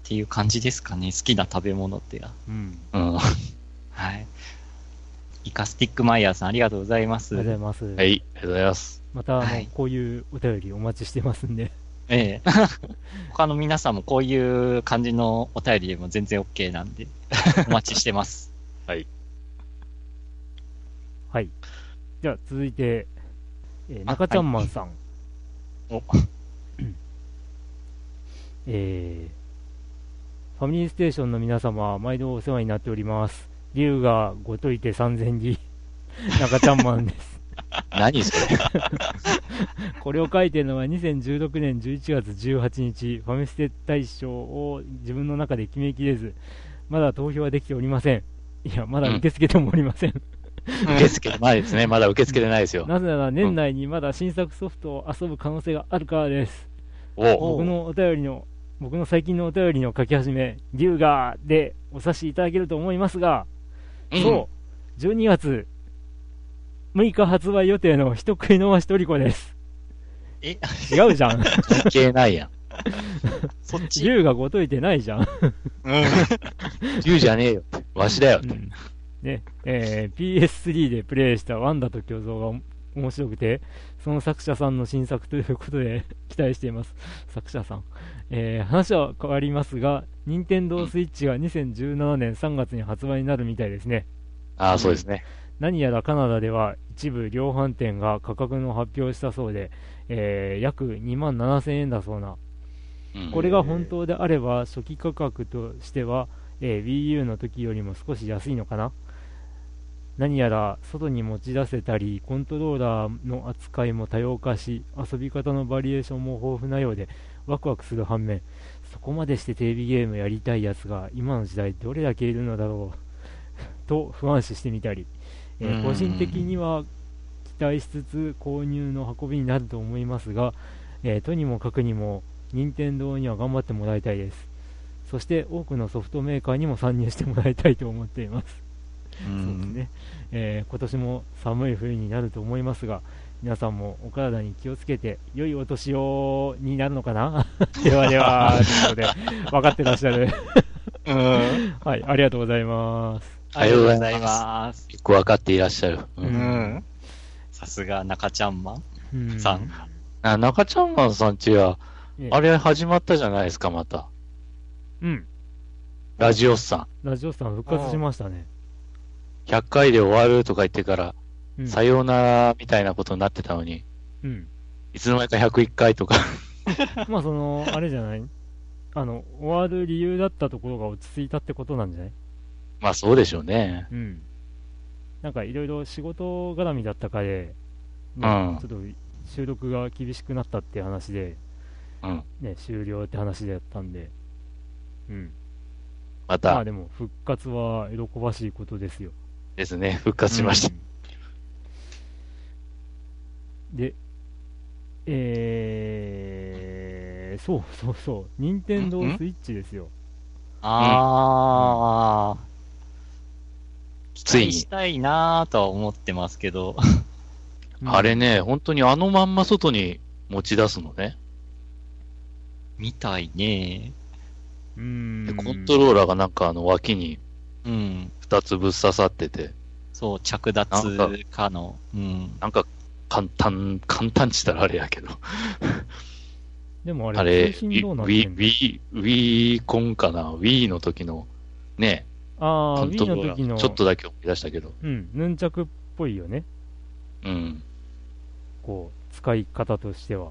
ていう感じですかね。好きな食べ物ってや。うん。うん。はい。イカスティックマイヤーさん、ありがとうございます。ありがとうございます。はい、ありがとうございます。また、あの、はい、こういうお便りお待ちしてますんで。ええ。他の皆さんもこういう感じのお便りでも全然 OK なんで、お待ちしてます。はい。はい。じゃあ、続いて、えー、中ちゃんマンさん。お。えー、ファミリーステーションの皆様、毎度お世話になっております。竜がごといて三千里、中ちゃんマンです。何それ これを書いてるのは2016年11月18日、ファミステ大賞を自分の中で決めきれず、まだ投票はできておりません。いや、まだ受け付けてもおりません。受け付けてないですね。まだ受け付けてないですよ。なぜなら年内にまだ新作ソフトを遊ぶ可能性があるからです。僕のお便りの、僕の最近のお便りの書き始め、龍がでお察しいただけると思いますが、うん、そう、12月6日発売予定の人食いのわしとりこです。え？違うじゃん。関係ないやん。そっち？龍がごといてないじゃん。うん。龍じゃねえよ。わしだよ。うんね、えー、PS3 でプレイしたワンダと巨像が面白くて、その作者さんの新作ということで期待しています。作者さん。えー、話は変わりますが、任天堂スイッチが2017年3月に発売になるみたいですね。ああ、そうですね。何やらカナダでは一部量販店が価格の発表したそうで、えー、約2万7000円だそうな。これが本当であれば初期価格としては、えー、Wii U の時よりも少し安いのかな何やら外に持ち出せたり、コントローラーの扱いも多様化し、遊び方のバリエーションも豊富なようで、ワクワクする反面、そこまでしてテレビゲームやりたいやつが今の時代どれだけいるのだろうと不安視してみたり、えー、個人的には期待しつつ購入の運びになると思いますが、えー、とにもかくにも任天堂には頑張ってもらいたいです。そして多くのソフトメーカーにも参入してもらいたいと思っています。そうですね、えー、今年も寒い冬になると思いますが、皆さんもお体に気をつけて、良いお年をになるのかな？ではでは、ということで、分かってらっしゃる うん。はい、ありがとうございます。ありがとうございます。結構分かっていらっしゃる。うん。さすが中ちゃんマンさん。あ中ちゃんマンさんちは、あれ始まったじゃないですか、また。うん。ラジオスさん。ラジオスさん復活しましたね。100回で終わるとか言ってから、うん、さようならみたいなことになってたのに、うん。いつの間にか101回とか まあその、あれじゃない？あの、終わる理由だったところが落ち着いたってことなんじゃない？まあそうでしょうね。うん。なんかいろいろ仕事絡みだったかで、ね、うん、ちょっと収録が厳しくなったって話で、うん、ね、終了って話でやったんで、うん。また。まあでも復活は喜ばしいことですよ。ですね、復活しました。うん、で、えー、そうそうそう、任天堂スイッチですよ。ああ、ついに。したいなぁとは思ってますけど。あれね、本当にあのまんま外に持ち出すのね。みたいね。うん。コントローラーがなんかあの脇に、うん。二つぶっ刺さってて。そう、着脱可能。うん。なんか、簡単、簡単って言ったらあれやけど。でもあれ、あれ、Wii、Wii、Wii コンかな ?Wii の時の、ね。ああ、Wii の時の。ちょっとだけ思い出したけど。うん、ヌンチャクっぽいよね。うん。こう、使い方としては。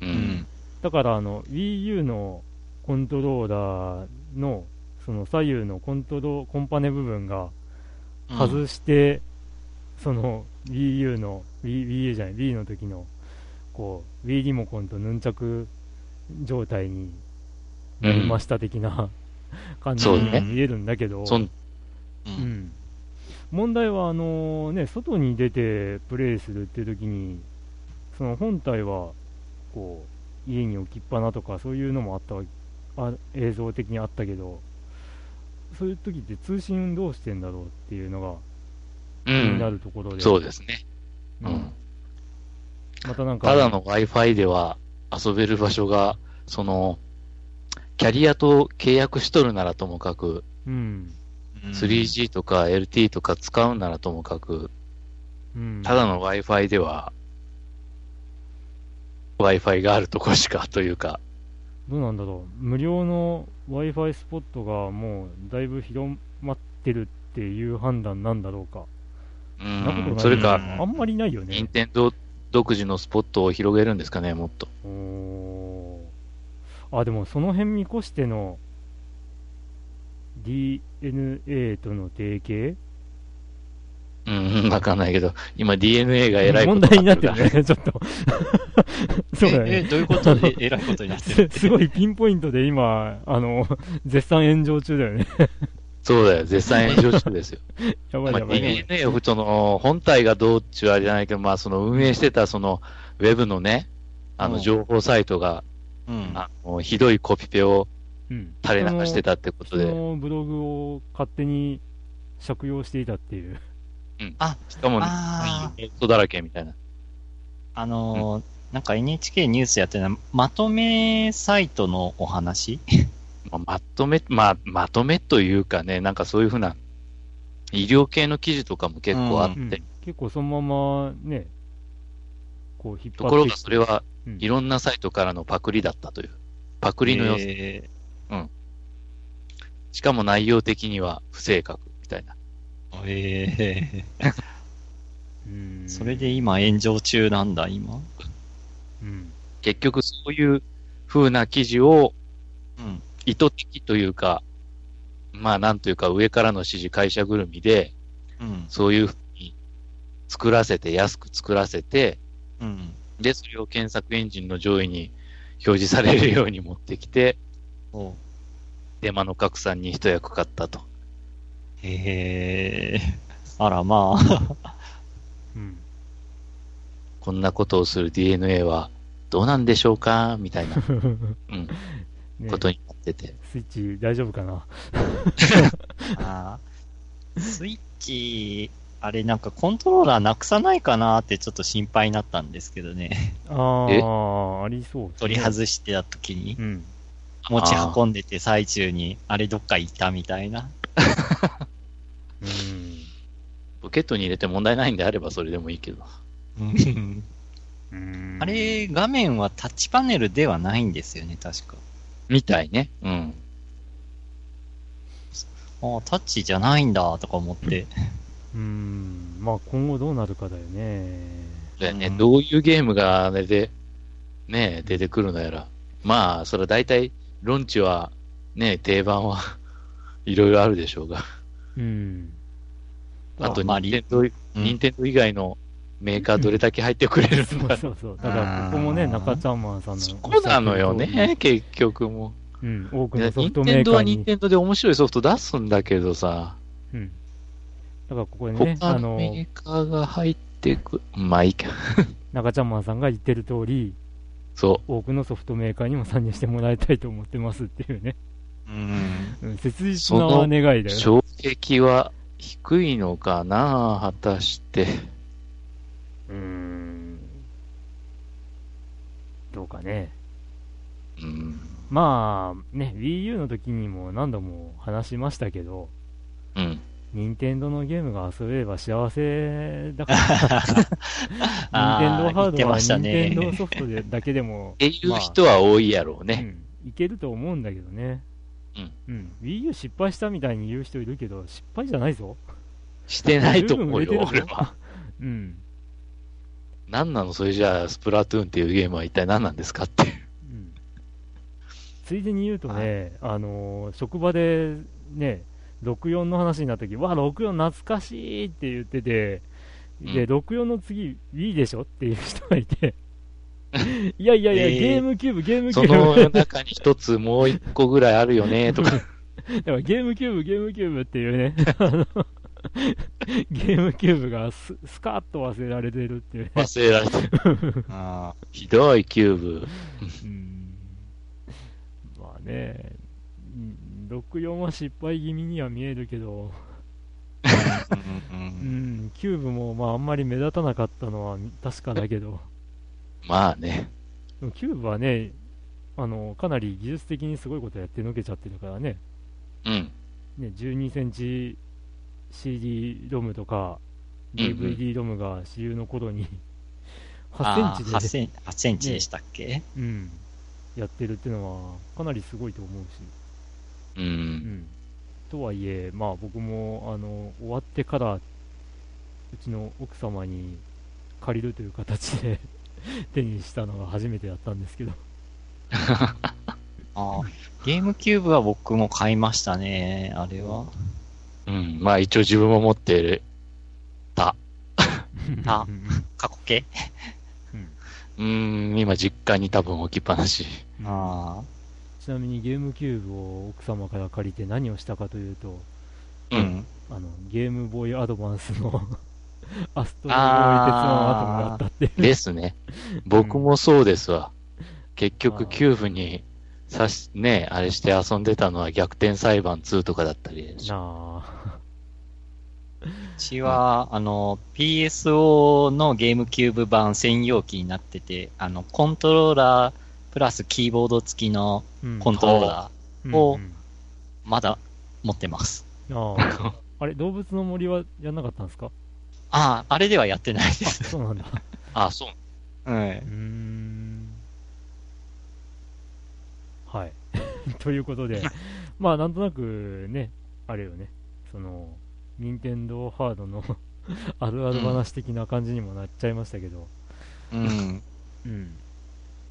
うん。だからあの Wii U のコントローラーのその左右のコントロコンパネ部分が外して、その Wii U の Wii, Wii U じゃない Wii の時のこう Wii リモコンとヌンチャク状態になりました的な、感じに見えるんだけど、そんう。うんん、問題はあの、ね、外に出てプレイするっていう時にその本体はこう家に置きっぱなとかそういうのもあったわあ映像的にあったけどそういう時って通信どうしてんだろうっていうのがう。気になんるところで、そうですね。ううん。ん。またなんかただの Wi-Fi では遊べる場所が、その、キャリアと契約しとるならともかく、うん、3G とか LT とか使うならともかく、うん、ただの Wi-Fi では、Wi-Fi があるとこしかというか、どうなんだろう。無料の w i f i スポットがもうだいぶ広まってるっていう判断なんだろうかなことないん、それか、あんまりないよね任天堂独自のスポットを広げるんですかね、もっと。あ、でもその辺見越しての DNA との提携？うん、わかんないけど、今 DNA が偉いこと問題になってるね、ちょっと。そうだよえ。どういうこと？で、えらいことになってるす すごいピンポイントで今、あの、絶賛炎上中だよね。そうだよ、絶賛炎上中ですよ。まあ、やばいやばいやばい。DNA をその、本体がどうっちゅうあれじゃないけど、まあ、その運営してたその、ウェブのね、あの、うん情報サイトが、うん。あの、ひどいコピペをうん垂れ流してたってことそので、そのブログを勝手に借用していたっていう。しかも、あネットだらけみたいな。あのーなんか NHK ニュースやってるのはまとめサイトのお話？まあ、まとめ、まあ、まとめというかね、なんかそういうふうな、医療系の記事とかも結構あって、うん結構そのままね、こう引っ張ところがそれは、うんいろんなサイトからのパクリだったという。パクリの様子。えしかも内容的には不正確みたいな。ーえーうんそれで今炎上中なんだ、今。うん結局そういう風な記事をうん。意図的というか、まあなんというか上からの指示会社ぐるみで、うん。そういうふうに作らせて、安く作らせて、うん。で、それを検索エンジンの上位に表示されるように持ってきて、おデマの拡散に一役買ったと。へえ。あら、まあ。うんこんなことをする DNA はどうなんでしょうか？みたいな、うん、ねことになってて。スイッチ大丈夫かな？あースイッチ、あれなんかコントローラーなくさないかなってちょっと心配になったんですけどね。あえ？あ、ありそうね、取り外してた時にう、ん。持ち運んでて最中に、あれどっか行ったみたいな。うん。ポケットに入れて問題ないんであればそれでもいいけど。うんうんあれ、画面はタッチパネルではないんですよね、確か。みたいね。うん。ああ、タッチじゃないんだ、とか思って。うん。まあ今後どうなるかだよね。でね、うんどういうゲームがあれで、ね、出てくるのやら。まあ、それは大体、ロンチは、ね、定番は、いろいろあるでしょうが。うん。あと、まあ任天堂、うん任天堂以外のメーカーどれだけ入ってくれるそうのか。そうそう。だからここもね、中ちゃんマンさんの。そうなのよね、結局もうん。多くう。のソフトメーカーに。任天堂で面白いソフト出すんだけどさ、うん。だからここにね、あ他のの、メーカーが入ってく、まあいいか。中ちゃんマンさんが言ってる通り、そ多くのソフトメーカーにも参入してもらいたいと思ってますっていうね。うん。うん、切実な願いだう。よ。衝撃は低いのかな果たして。うーん。どうかね。うん。まあ、ね、Wii U の時にも何度も話しましたけど、うん。任天堂のゲームが遊べれば幸せだから、あ任天堂ハードはましたね任天堂ソフトでだけでもっていう人は多いやろうね。うん、いけると思うんだけどね。うん。Wii U 失敗したみたいに言う人いるけど、失敗じゃないぞ。してないと思うよ、俺は。うん。何なのそれじゃあ、スプラトゥーンっていうゲームは一体何なんですかっていう。うん。ついでに言うとね、はい、あのー、職場でね、64の話になった時わ、64懐かしいって言ってて、で、64の次、Wii でしょっていう人がいて、いやいやいや、えー、ゲームキューブ、ゲームキューブ。その中に一つもう一個ぐらいあるよね、とか。だからゲームキューブ、ゲームキューブっていうね、ゲームキューブがススカッと忘れられてるっていう、ね。忘れられてる。あひどいキューブ。うんまあね、64は失敗気味には見えるけど、うん、キューブもまああんまり目立たなかったのは確かだけど。まあね。キューブはね、あの、かなり技術的にすごいことやってのけちゃってるからね。うん。ね、12センチ CD ロムとか、DVD ロムが主流の頃に、8センチで、8セン ,8 センチでしたっけ、ね、うん。やってるっていうのは、かなりすごいと思うし。うん。うん、とはいえ、まあ僕も、あの、終わってから、うちの奥様に借りるという形で 手にしたのが初めてだったんですけど あゲームキューブは僕も買いましたね、あれは。うん、まあ一応自分も持ってる。た。た。過去形？うん、ん、今実家に多分置きっぱなし。ああ。ちなみにゲームキューブを奥様から借りて何をしたかというと、うん。あの、ゲームボーイアドバンスの アストロボーイ鉄腕アトムがあったっていう。ですね。僕もそうですわ。結局、キューブにさし、ね、あれして遊んでたのは逆転裁判2とかだったりでしょ。なあ。うちは、あの、PSO のゲームキューブ版専用機になってて、あの、コントローラープラスキーボード付きのコントローラーを、まだ持ってます。ああ。あれ、動物の森はやんなかったんですか？ああ、あれではやってないです。そうなんだ。ああ、そう。はい。うん。はい。ということで、まあ、なんとなくね、あれよね、その、任天堂ハードの あるある話的な感じにもなっちゃいましたけど。うん。うん。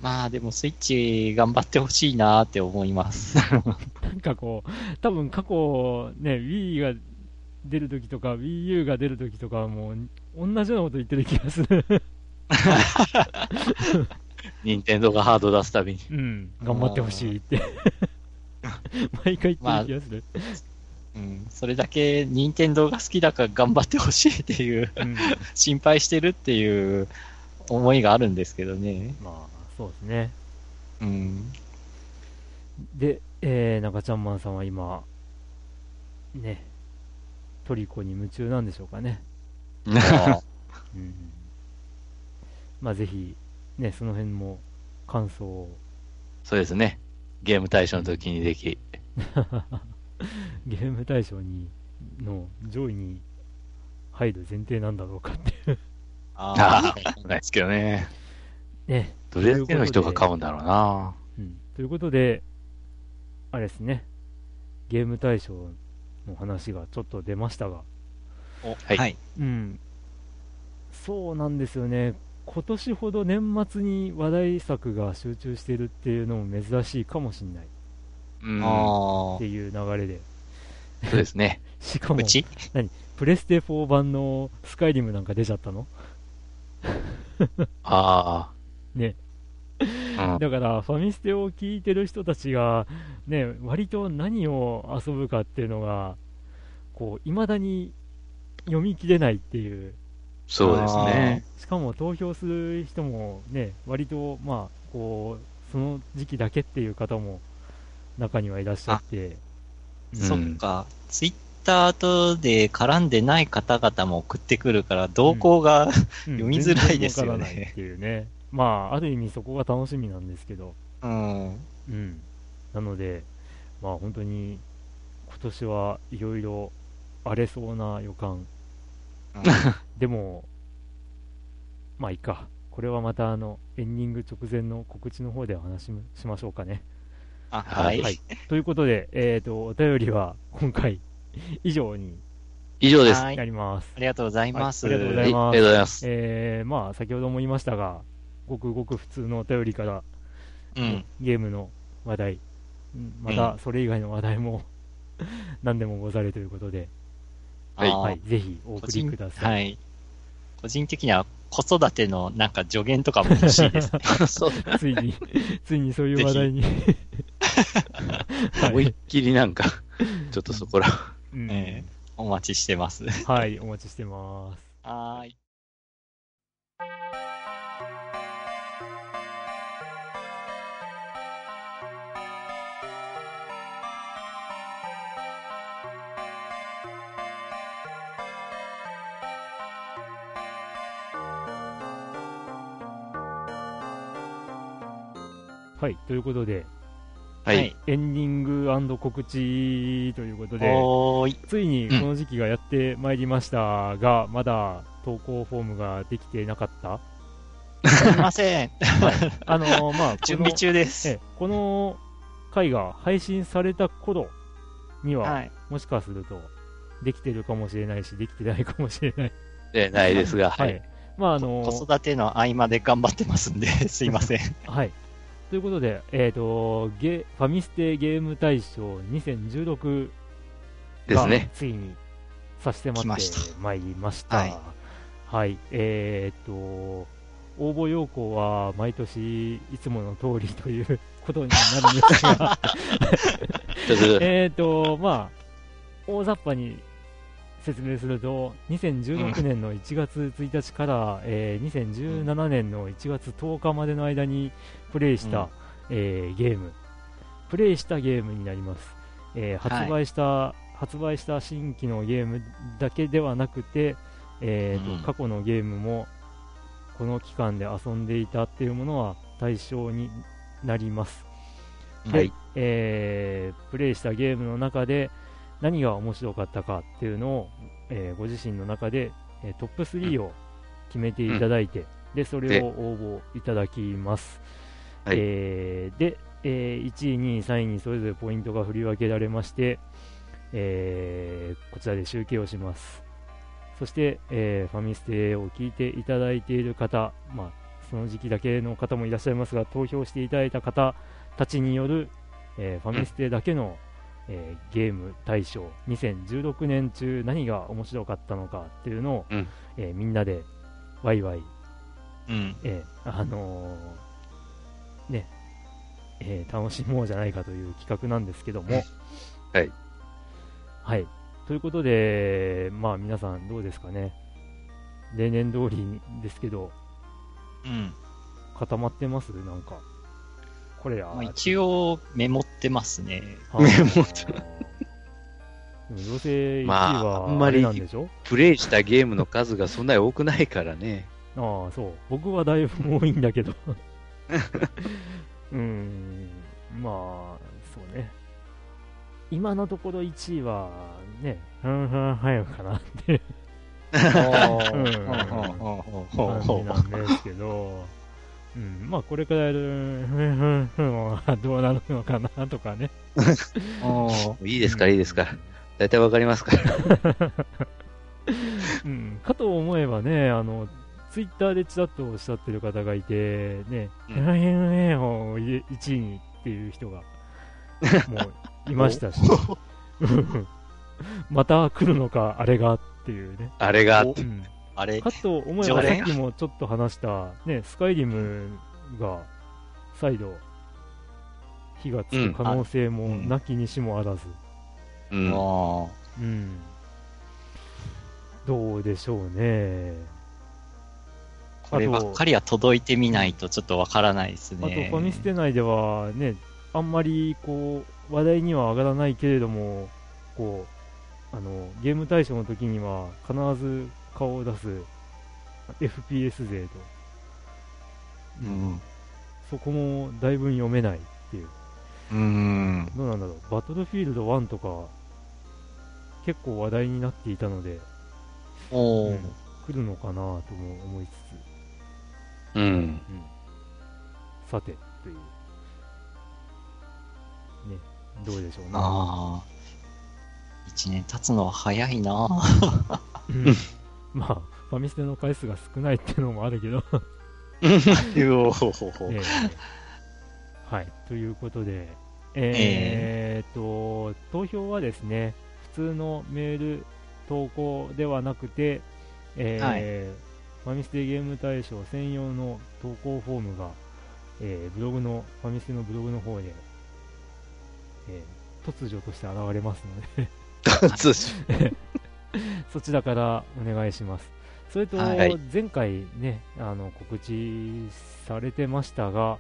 まあでもスイッチ頑張ってほしいなって思います。なんかこう、多分過去ね、Wii が出るときとか、Wii U が出るときとかはもう、同じようなこと言ってる気がする。任天堂がハード出すたびに。うん、頑張ってほしいって。毎回言ってる気がする。まあうん、それだけ任天堂が好きだから頑張ってほしいっていう、うん、心配してるっていう思いがあるんですけどね。まあ、そうですね。うん。で、えー、中ちゃんマンさんは今、ね、トリコに夢中なんでしょうかね。うん、まあぜひ、ね、その辺も感想を。そうですね。ゲーム大賞の時にでき。ゲーム大賞にの上位に入る前提なんだろうかっていうああ、ないですけどね。ね。どれだけの人が買うんだろうな。うん。ということで、あれですね。ゲーム大賞の話がちょっと出ましたが。はい。うん。そうなんですよね。今年ほど年末に話題作が集中してるっていうのも珍しいかもしれない。うん。っていう流れで。そうですね。しかも、何？プレステ4版のスカイリムなんか出ちゃったの？ああ。ね。だから、ファミステを聞いてる人たちが、ね、割と何を遊ぶかっていうのが、こう、未だに読み切れないっていう。そうですね。しかも投票する人もね、割と、まあ、こう、その時期だけっていう方も中にはいらっしゃって。うん、そっか。ツイッターとで絡んでない方々も送ってくるから、動向が、うん、読みづらいですよね。っていうね。まあ、ある意味そこが楽しみなんですけど。うん。うん。なので、まあ本当に、今年はいろいろ荒れそうな予感。うん、でも、まあいいか。これはまたあの、エンディング直前の告知の方でお話しましょうかね。あ、はい。はい、ということで、えっ、ー、と、お便りは今回以上に以上です。なります。ありがとうございます。はい、ありがとうございます。ありがとうございます。えー、まあ、先ほども言いましたが、ごくごく普通のお便りから、うん、ゲームの話題、またそれ以外の話題も 何でもござれということで、はいはい、ぜひお送りください。はい。個人的には子育てのなんか助言とかも欲しいです、ね。ついに、ついにそういう話題に 思いっきりなんか、ちょっとそこら、うん、えー、お待ちしてます。はい、お待ちしてます。はい。はい、ということで、はい、エンディング告知ということで、ついにこの時期がやってまいりましたが、うん、まだ投稿フォームができてなかった？すみません。はい、あのー、まあ、準備中です。この回が配信された頃には、はい、もしかすると、できてるかもしれないし、できてないかもしれない。でないですが、はい。まあ、あのー、子育ての合間で頑張ってますんで、すいません。はい。ということで、えっ、ー、とゲ、ファミステゲーム大賞2016がついにさせてもらってまいりました。はい、はい。えっ、ー、と、応募要項は毎年いつもの通りということになるんですが。えっと、まあ、大雑把に説明すると、2016年の1月1日から、うん、えー、2017年の1月10日までの間にプレイした、うん、えー、ゲーム、プレイしたゲームになります。えー、発売した、はい、発売した新規のゲームだけではなくて、えーと、うん、過去のゲームもこの期間で遊んでいたっていうものは対象になります。はい、えー、プレイしたゲームの中で、何が面白かったかっていうのを、えー、ご自身の中で、えー、トップ3を決めていただいて、うん、でそれを応募いただきます。はい、えー、で、えー、1位、2位、3位にそれぞれポイントが振り分けられまして、えー、こちらで集計をします。そして、えー、ファミステを聞いていただいている方、まあ、その時期だけの方もいらっしゃいますが、投票していただいた方たちによる、えー、ファミステだけの、えー、ゲーム大賞2016年中何が面白かったのかっていうのを、うん、えー、みんなでワイワイ、うん、えー、あのね、え楽しもうじゃないかという企画なんですけども、はい。はい。ということで、まあ皆さんどうですかね。例年通りですけど、うん。固まってます？なんか。これや。まあ、一応メモってますね。メモって。どうせ1位はあんまりプレイしたゲームの数がそんなに多くないからね。ああ、そう。僕はだいぶ多いんだけど。うん、まあ、そうね。今のところ1位は、ね、ふんふんはやかなって感じなんですけど、うん、まあこれからやる、ふんふんふんはどうなるのかなとかね。いいですか、いいですか。大体わかりますから。うん、かと思えばね、あの、ツイッターでちらっとおっしゃってる方がいて、ね、ヘラヘラヘを1位にっていう人が、もういましたし、また来るのか、あれがっていうね。あれが、うん、あれ？かと思えば、さっきもちょっと話した、ね、スカイリムが再度、火がつく可能性もなきにしもあらず。うん。うん。どうでしょうね。こればっかりは届いてみないとちょっとわからないですね。あと、ファミステ内ではね、あんまりこう、話題には上がらないけれども、こう、あの、ゲーム対象の時には必ず顔を出す FPS 勢と。うん。そこもだいぶ読めないっていう。うん。どうなんだろう。バトルフィールド1とか、結構話題になっていたので、おうん、来るのかなとも思いつつ。うん。うん、さて、という。ね、どうでしょうね。ああ。1年経つのは早いなうん、まあ、ファミステの回数が少ないっていうのもあるけど えー、はい、ということで、えー、と、投票はですね、普通のメール投稿ではなくて、えーはいファミステゲーム大賞専用の投稿フォームが、えーブログの、ファミステのブログの方で、えー突如として現れますので、そちらからお願いします。それと、はい前回ね、あの、告知されてましたが、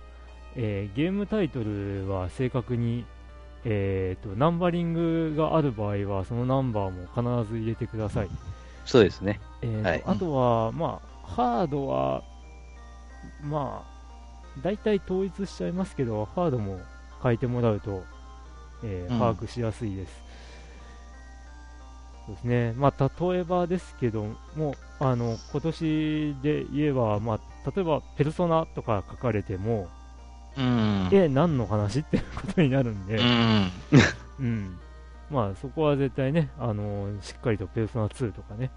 えーゲームタイトルは正確に、えーと、ナンバリングがある場合は、そのナンバーも必ず入れてください。そうですね。えーとはいあとは、まあ、ハードは、まあ、大体統一しちゃいますけど、ハードも書いてもらうと、えーうん把握しやすいです。そうですね。まあ、例えばですけども、あの、今年で言えば、まあ、例えば、ペルソナとか書かれても、うん。え、何の話？ってことになるんで、うん。うん。まあ、そこは絶対ね、あのしっかりとペルソナ2とかね、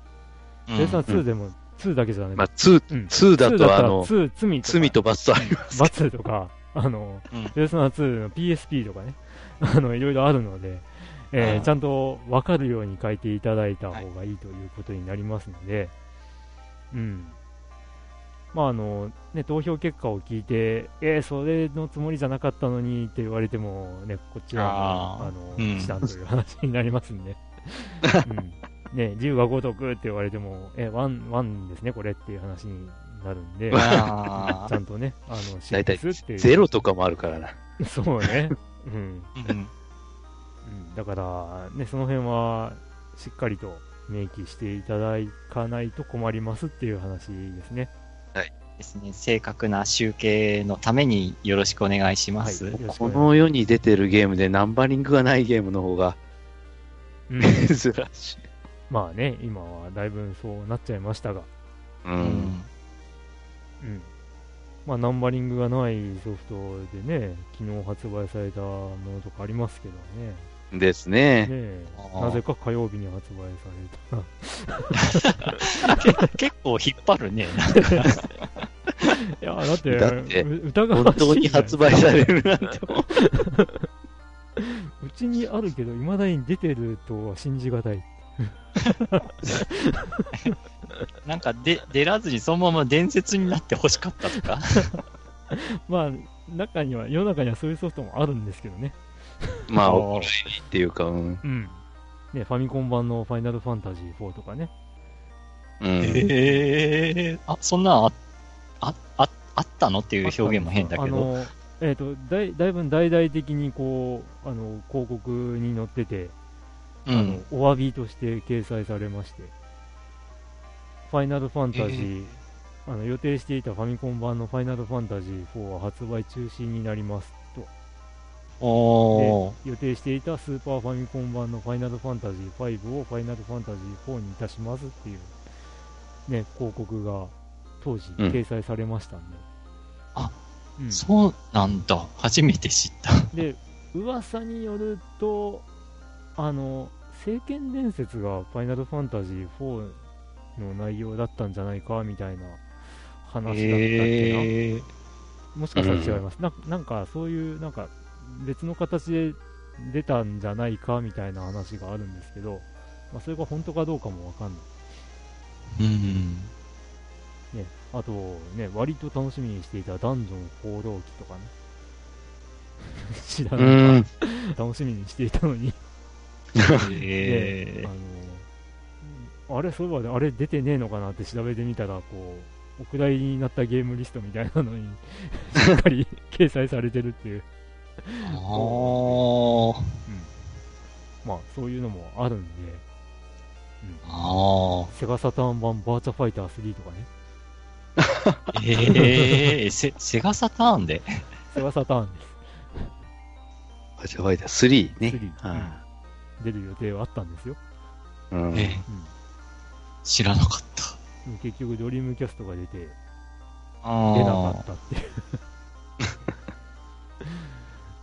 うんペルソナ2でも、2だけじゃない、まあ、2、うん。2だ2と、あの、2、罪とか、罪と罰とあります。罰とか、あの、うん。ペルソナ2の PSP とかね、あの、いろいろあるので、えーうん。ちゃんと分かるように書いていただいた方がいいということになりますので、うん。まあ、あの、ね、投票結果を聞いて、えーそれのつもりじゃなかったのにって言われても、ね、こちらも、あの、うん知らんという話になりますんで、うん。ね、龍が如くって言われても、え、 one、one ですね、これっていう話になるんで、あちゃんとね、あの、大体シックスっていう。ゼロとかもあるからな。そうね。うん。ーうんうんだから、ね、その辺は、しっかりと明記していただかないと困りますっていう話ですね。ですね。正確な集計のためによろしくお願いします。はいこの世に出てるゲームでナンバリングがないゲームの方がうん 珍しい。まあね、今はだいぶそうなっちゃいましたが、う。うんん。うん。まあ、ナンバリングがないソフトでね、昨日発売されたものとかありますけどね。ですね。ねなぜか火曜日に発売された。結構引っ張るね。いや、だって、だってう疑わ本しいじゃない当に発売されるなんて。うちにあるけど、未だに出てるとは信じがたい。なんかで出らずにそのまま伝説になって欲しかったとか。まあ、中には、世の中にはそういうソフトもあるんですけどね。まあ、おっていうか、うん。うん。ね、ファミコン版のファイナルファンタジー4とかね。うん。ええあ、そんなんあ、あ、あ、あったのっていう表現も変だけど。あの、えっ、と、だい、だいぶ大々的にこう、あの、広告に載ってて、うあのん。、お詫びとして掲載されまして、ファイナルファンタジー、あの予定していたファミコン版のファイナルファンタジー4は発売中止になりますと。予定していたスーパーファミコン版のファイナルファンタジー5をファイナルファンタジー4にいたしますっていう、ね、広告が当時うん掲載されましたんで。あ、うんそうなんだ。初めて知った。で、噂によると、あの、聖剣伝説がファイナルファンタジー4の内容だったんじゃないかみたいな話だったっけな？ええもしかしたら違います。ななんか、そういう、なんか、別の形で出たんじゃないかみたいな話があるんですけど、まあ、それが本当かどうかもわかんない。うん。ね、あと、ね、割と楽しみにしていたダンジョン放浪記とかね。知らうないん。楽しみにしていたのに、えであのあれ、そういえばあれ出てねえのかなって調べてみたら、こう、お蔵入りになったゲームリストみたいなのに、しっかり掲載されてるっていう、あー。まあ、そういうのもあるんで、あセガサターン版バーチャファイター3とかね、あ。ええセ、セガサターンで？セガサターンです。バジャファイター3ね。3は出る予定はあったんですよ。いうんええ知らなかった。結局、ドリームキャストが出て、あ出なかったっていう。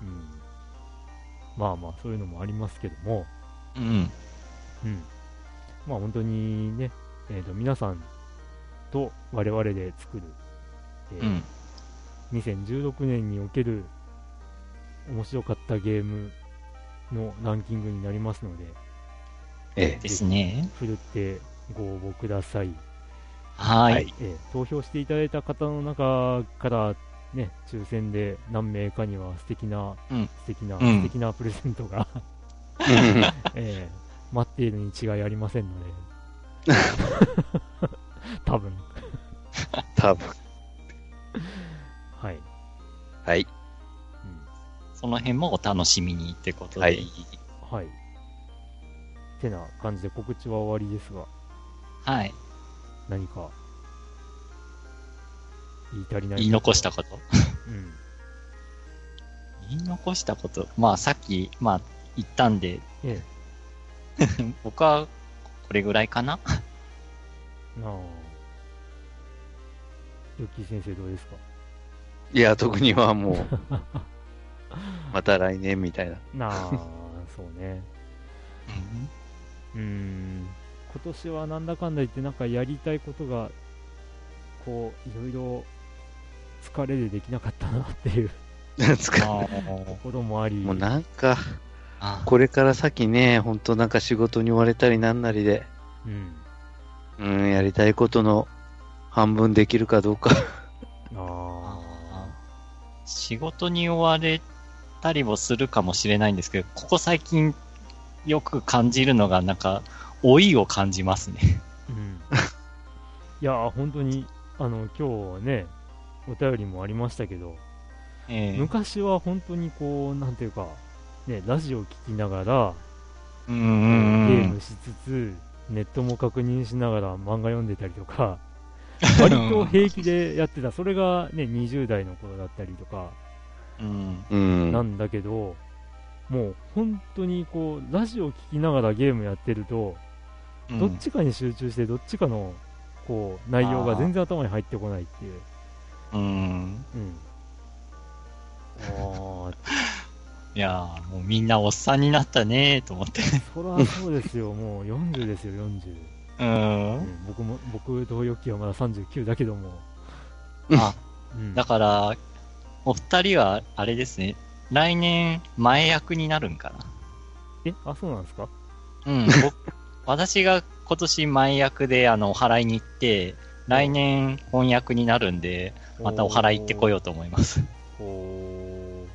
うん、まあまあ、そういうのもありますけども、うん。うん。まあ本当にね、えー、と皆さんと我々で作る、えーうん。2016年における面白かったゲームのランキングになりますので、ええ。ですね。ふるってご応募ください。はい。はいえー投票していただいた方の中から、ね、抽選で何名かには素敵な、うん素敵な、うん素敵なプレゼントが、えー待っているに違いありませんので、多分多分。はい。はい。うんその辺もお楽しみにってことで。はいはい。てな感じで告知は終わりですが、はい。何か言い足りない言い残したこと？うん。言い残したこと？まあさっき、まあ言ったんで、え 僕はこれぐらいかな？え、なあ。ヨッキー先生どうですか？いや、特にはもう、また来年みたいな。なあ、そうね。うーん、今年はなんだかんだ言って、なんかやりたいことが、こう、いろいろ疲れでできなかったなっていう。なんですか。あところもあり、もうなんか、あ。これから先ね、本当なんか仕事に追われたりなんなりで、うん、うん、やりたいことの半分できるかどうか。あ仕事に追われたりもするかもしれないんですけど、ここ最近よく感じるのが、なんか、老いを感じますね。ー、うん。いやー、本当に、あの、今日ね、お便りもありましたけど、ええ昔は本当にこう、なんていうか、ね、ラジオ聞きながら、うんゲームしつつ、ネットも確認しながら漫画読んでたりとか、割と平気でやってた、それがね、20代の頃だったりとか。なんだけど、もう本当にこう、ラジオ聞きながらゲームやってると、うんどっちかに集中して、どっちかのこう内容が全然頭に入ってこないっていう。うん。うん。ああ、いやーもうみんなおっさんになったねーと思って。そらそうですよ、もう40ですよ、40。うんう。ん、僕も、僕、同様期はまだ39だけども。あ、うん、だから、お二人は、あれですね。来年、前役になるんかな。え、あ、そうなんですか？うん。僕私が今年前役で、あの、お祓いに行って、来年翻訳になるんで、またお祓い行ってこようと思います。おー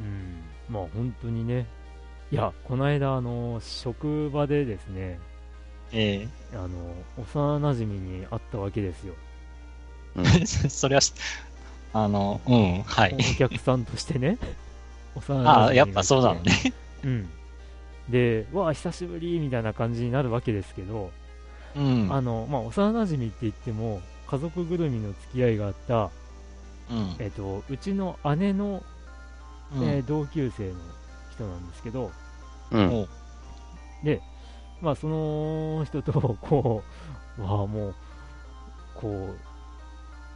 うん、まあ本当にね。いや、この間、あの、職場でですね、えあの、幼馴染に会ったわけですよ。え それはし、あの、うん、はい。お客さんとしてね。幼馴染ああ、やっぱそうなのね。うん。で、わあ、久しぶりみたいな感じになるわけですけど、うん。あの、まあ、幼馴染って言っても、家族ぐるみの付き合いがあった、うん。えっと、うちの姉の、うんえー同級生の人なんですけど、うん。おで、まあ、その人と、こう、わあ、もう、こう、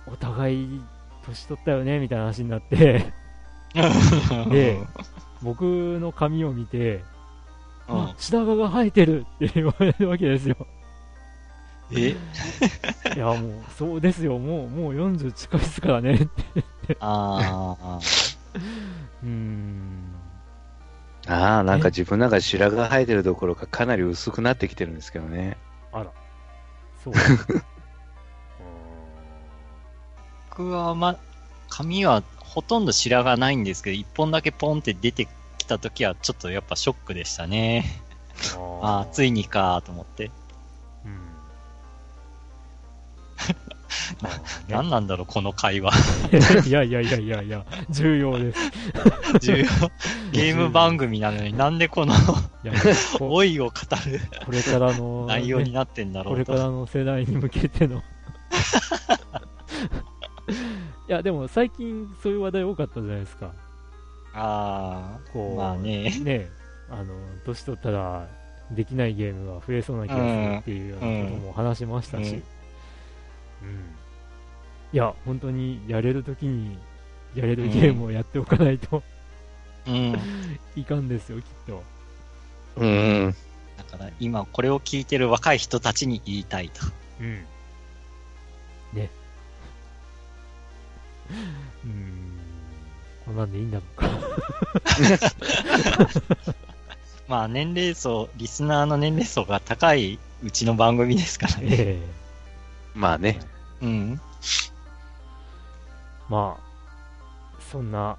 お互い、年取ったよね、みたいな話になって、で、僕の髪を見て、うんあ、白髪が生えてるって言われるわけですよ。え？いや、もう、そうですよ、もう、もう40近いですからねって。ああ、うーん。ああ、なんか自分なんか白髪生えてるどころかかなり薄くなってきてるんですけどね。あら。そう。う僕はま、髪はほとんど白髪ないんですけど、一本だけポンって出てきた時はちょっとやっぱショックでしたね。あ あ、ついにかと思って。うん。ま あ何なんだろう、この会話。ね、いやいやいやいやいや、重要です。重要。ゲーム番組なのになんでこの老いを語るこれからの、内容にねなってんだろこれからうと。の世代に向けての。いや、でも最近そういう話題多かったじゃないですか。あこう、まあねね、あの、年取ったらできないゲームが増えそうな気がするっていうようなことも話しましたし。うんうん。いや、本当にやれるときにやれるゲームをやっておかないと、あ、うん。いかんですよ、きっと。うん。だから今これを聞いてる若い人たちに言いたいと。うん。うーん。こんなんでいいんだろうか。まあ、年齢層、リスナーの年齢層が高いうちの番組ですからね。ええまあね。うん。まあ、そんな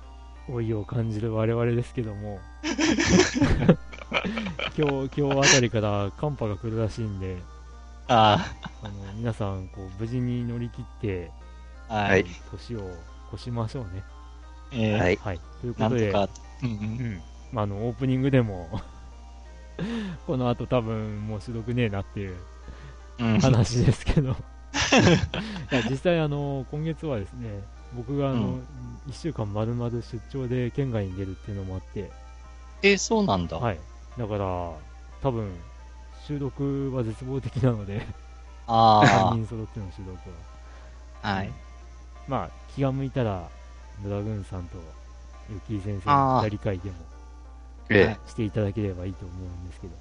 老いを感じる我々ですけども、今日、今日あたりから寒波が来るらしいんで、ああの皆さんこう、無事に乗り切って、あ、ははいい。年を越しましょうね。えーはい。はい。ということで、なんとか、うんう。うんん。まあ、あの、オープニングでも、この後多分もう収録ねえなっていううん。話ですけど、いや実際あの、今月はですね、僕があの、うん1週間丸々出張で県外に出るっていうのもあって、えーそうなんだ。はい。だから、多分、収録は絶望的なので、3あ人揃っての収録は。あ、はい。まあ、気が向いたら、ドラグーンさんと、ユキイ先生あのー二人会でもえしていただければいいと思うんですけど、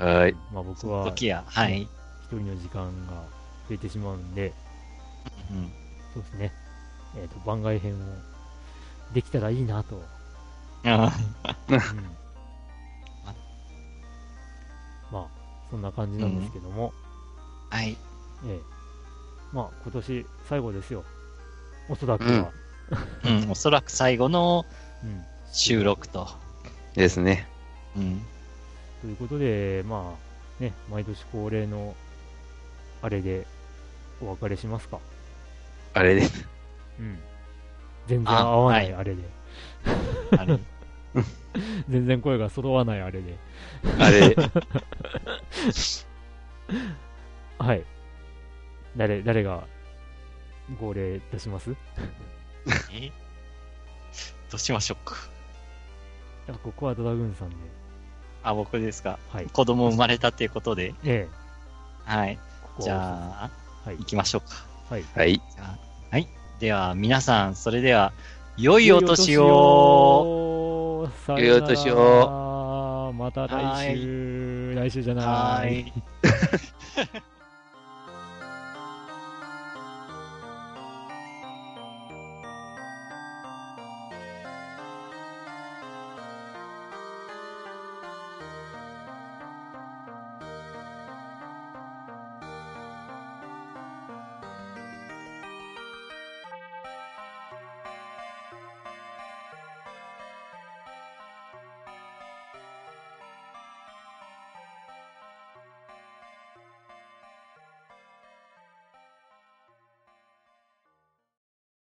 え。はい。まあ僕は、時や、はい。一人の時間が増えてしまうんで、うん。そうですね、えっ、と、番外編をできたらいいなと。あうん まあ、そんな感じなんですけども、ーはい。ええまあ、今年最後ですよ。おそらくは。うん、おそらく最後のうん収録と。ですね。うん。ということで、まあ、ね、毎年恒例の、あれで、お別れしますか？あれです。うん。全然合わない、ああれで。あれ。全然声が揃わない、あれで。あれ、はい。誰、誰が、号令出します？いえ？どうしましょうか。や、ここはドラグーンさんで。あ、僕ですか？はい。子供生まれたっていうことで？ええ、はい。ここじゃあ、はい行。きましょうか。はい。はい。はい。では、皆さん、それでは、良いお年を良いお年をまた来週、来週じゃない。はーい。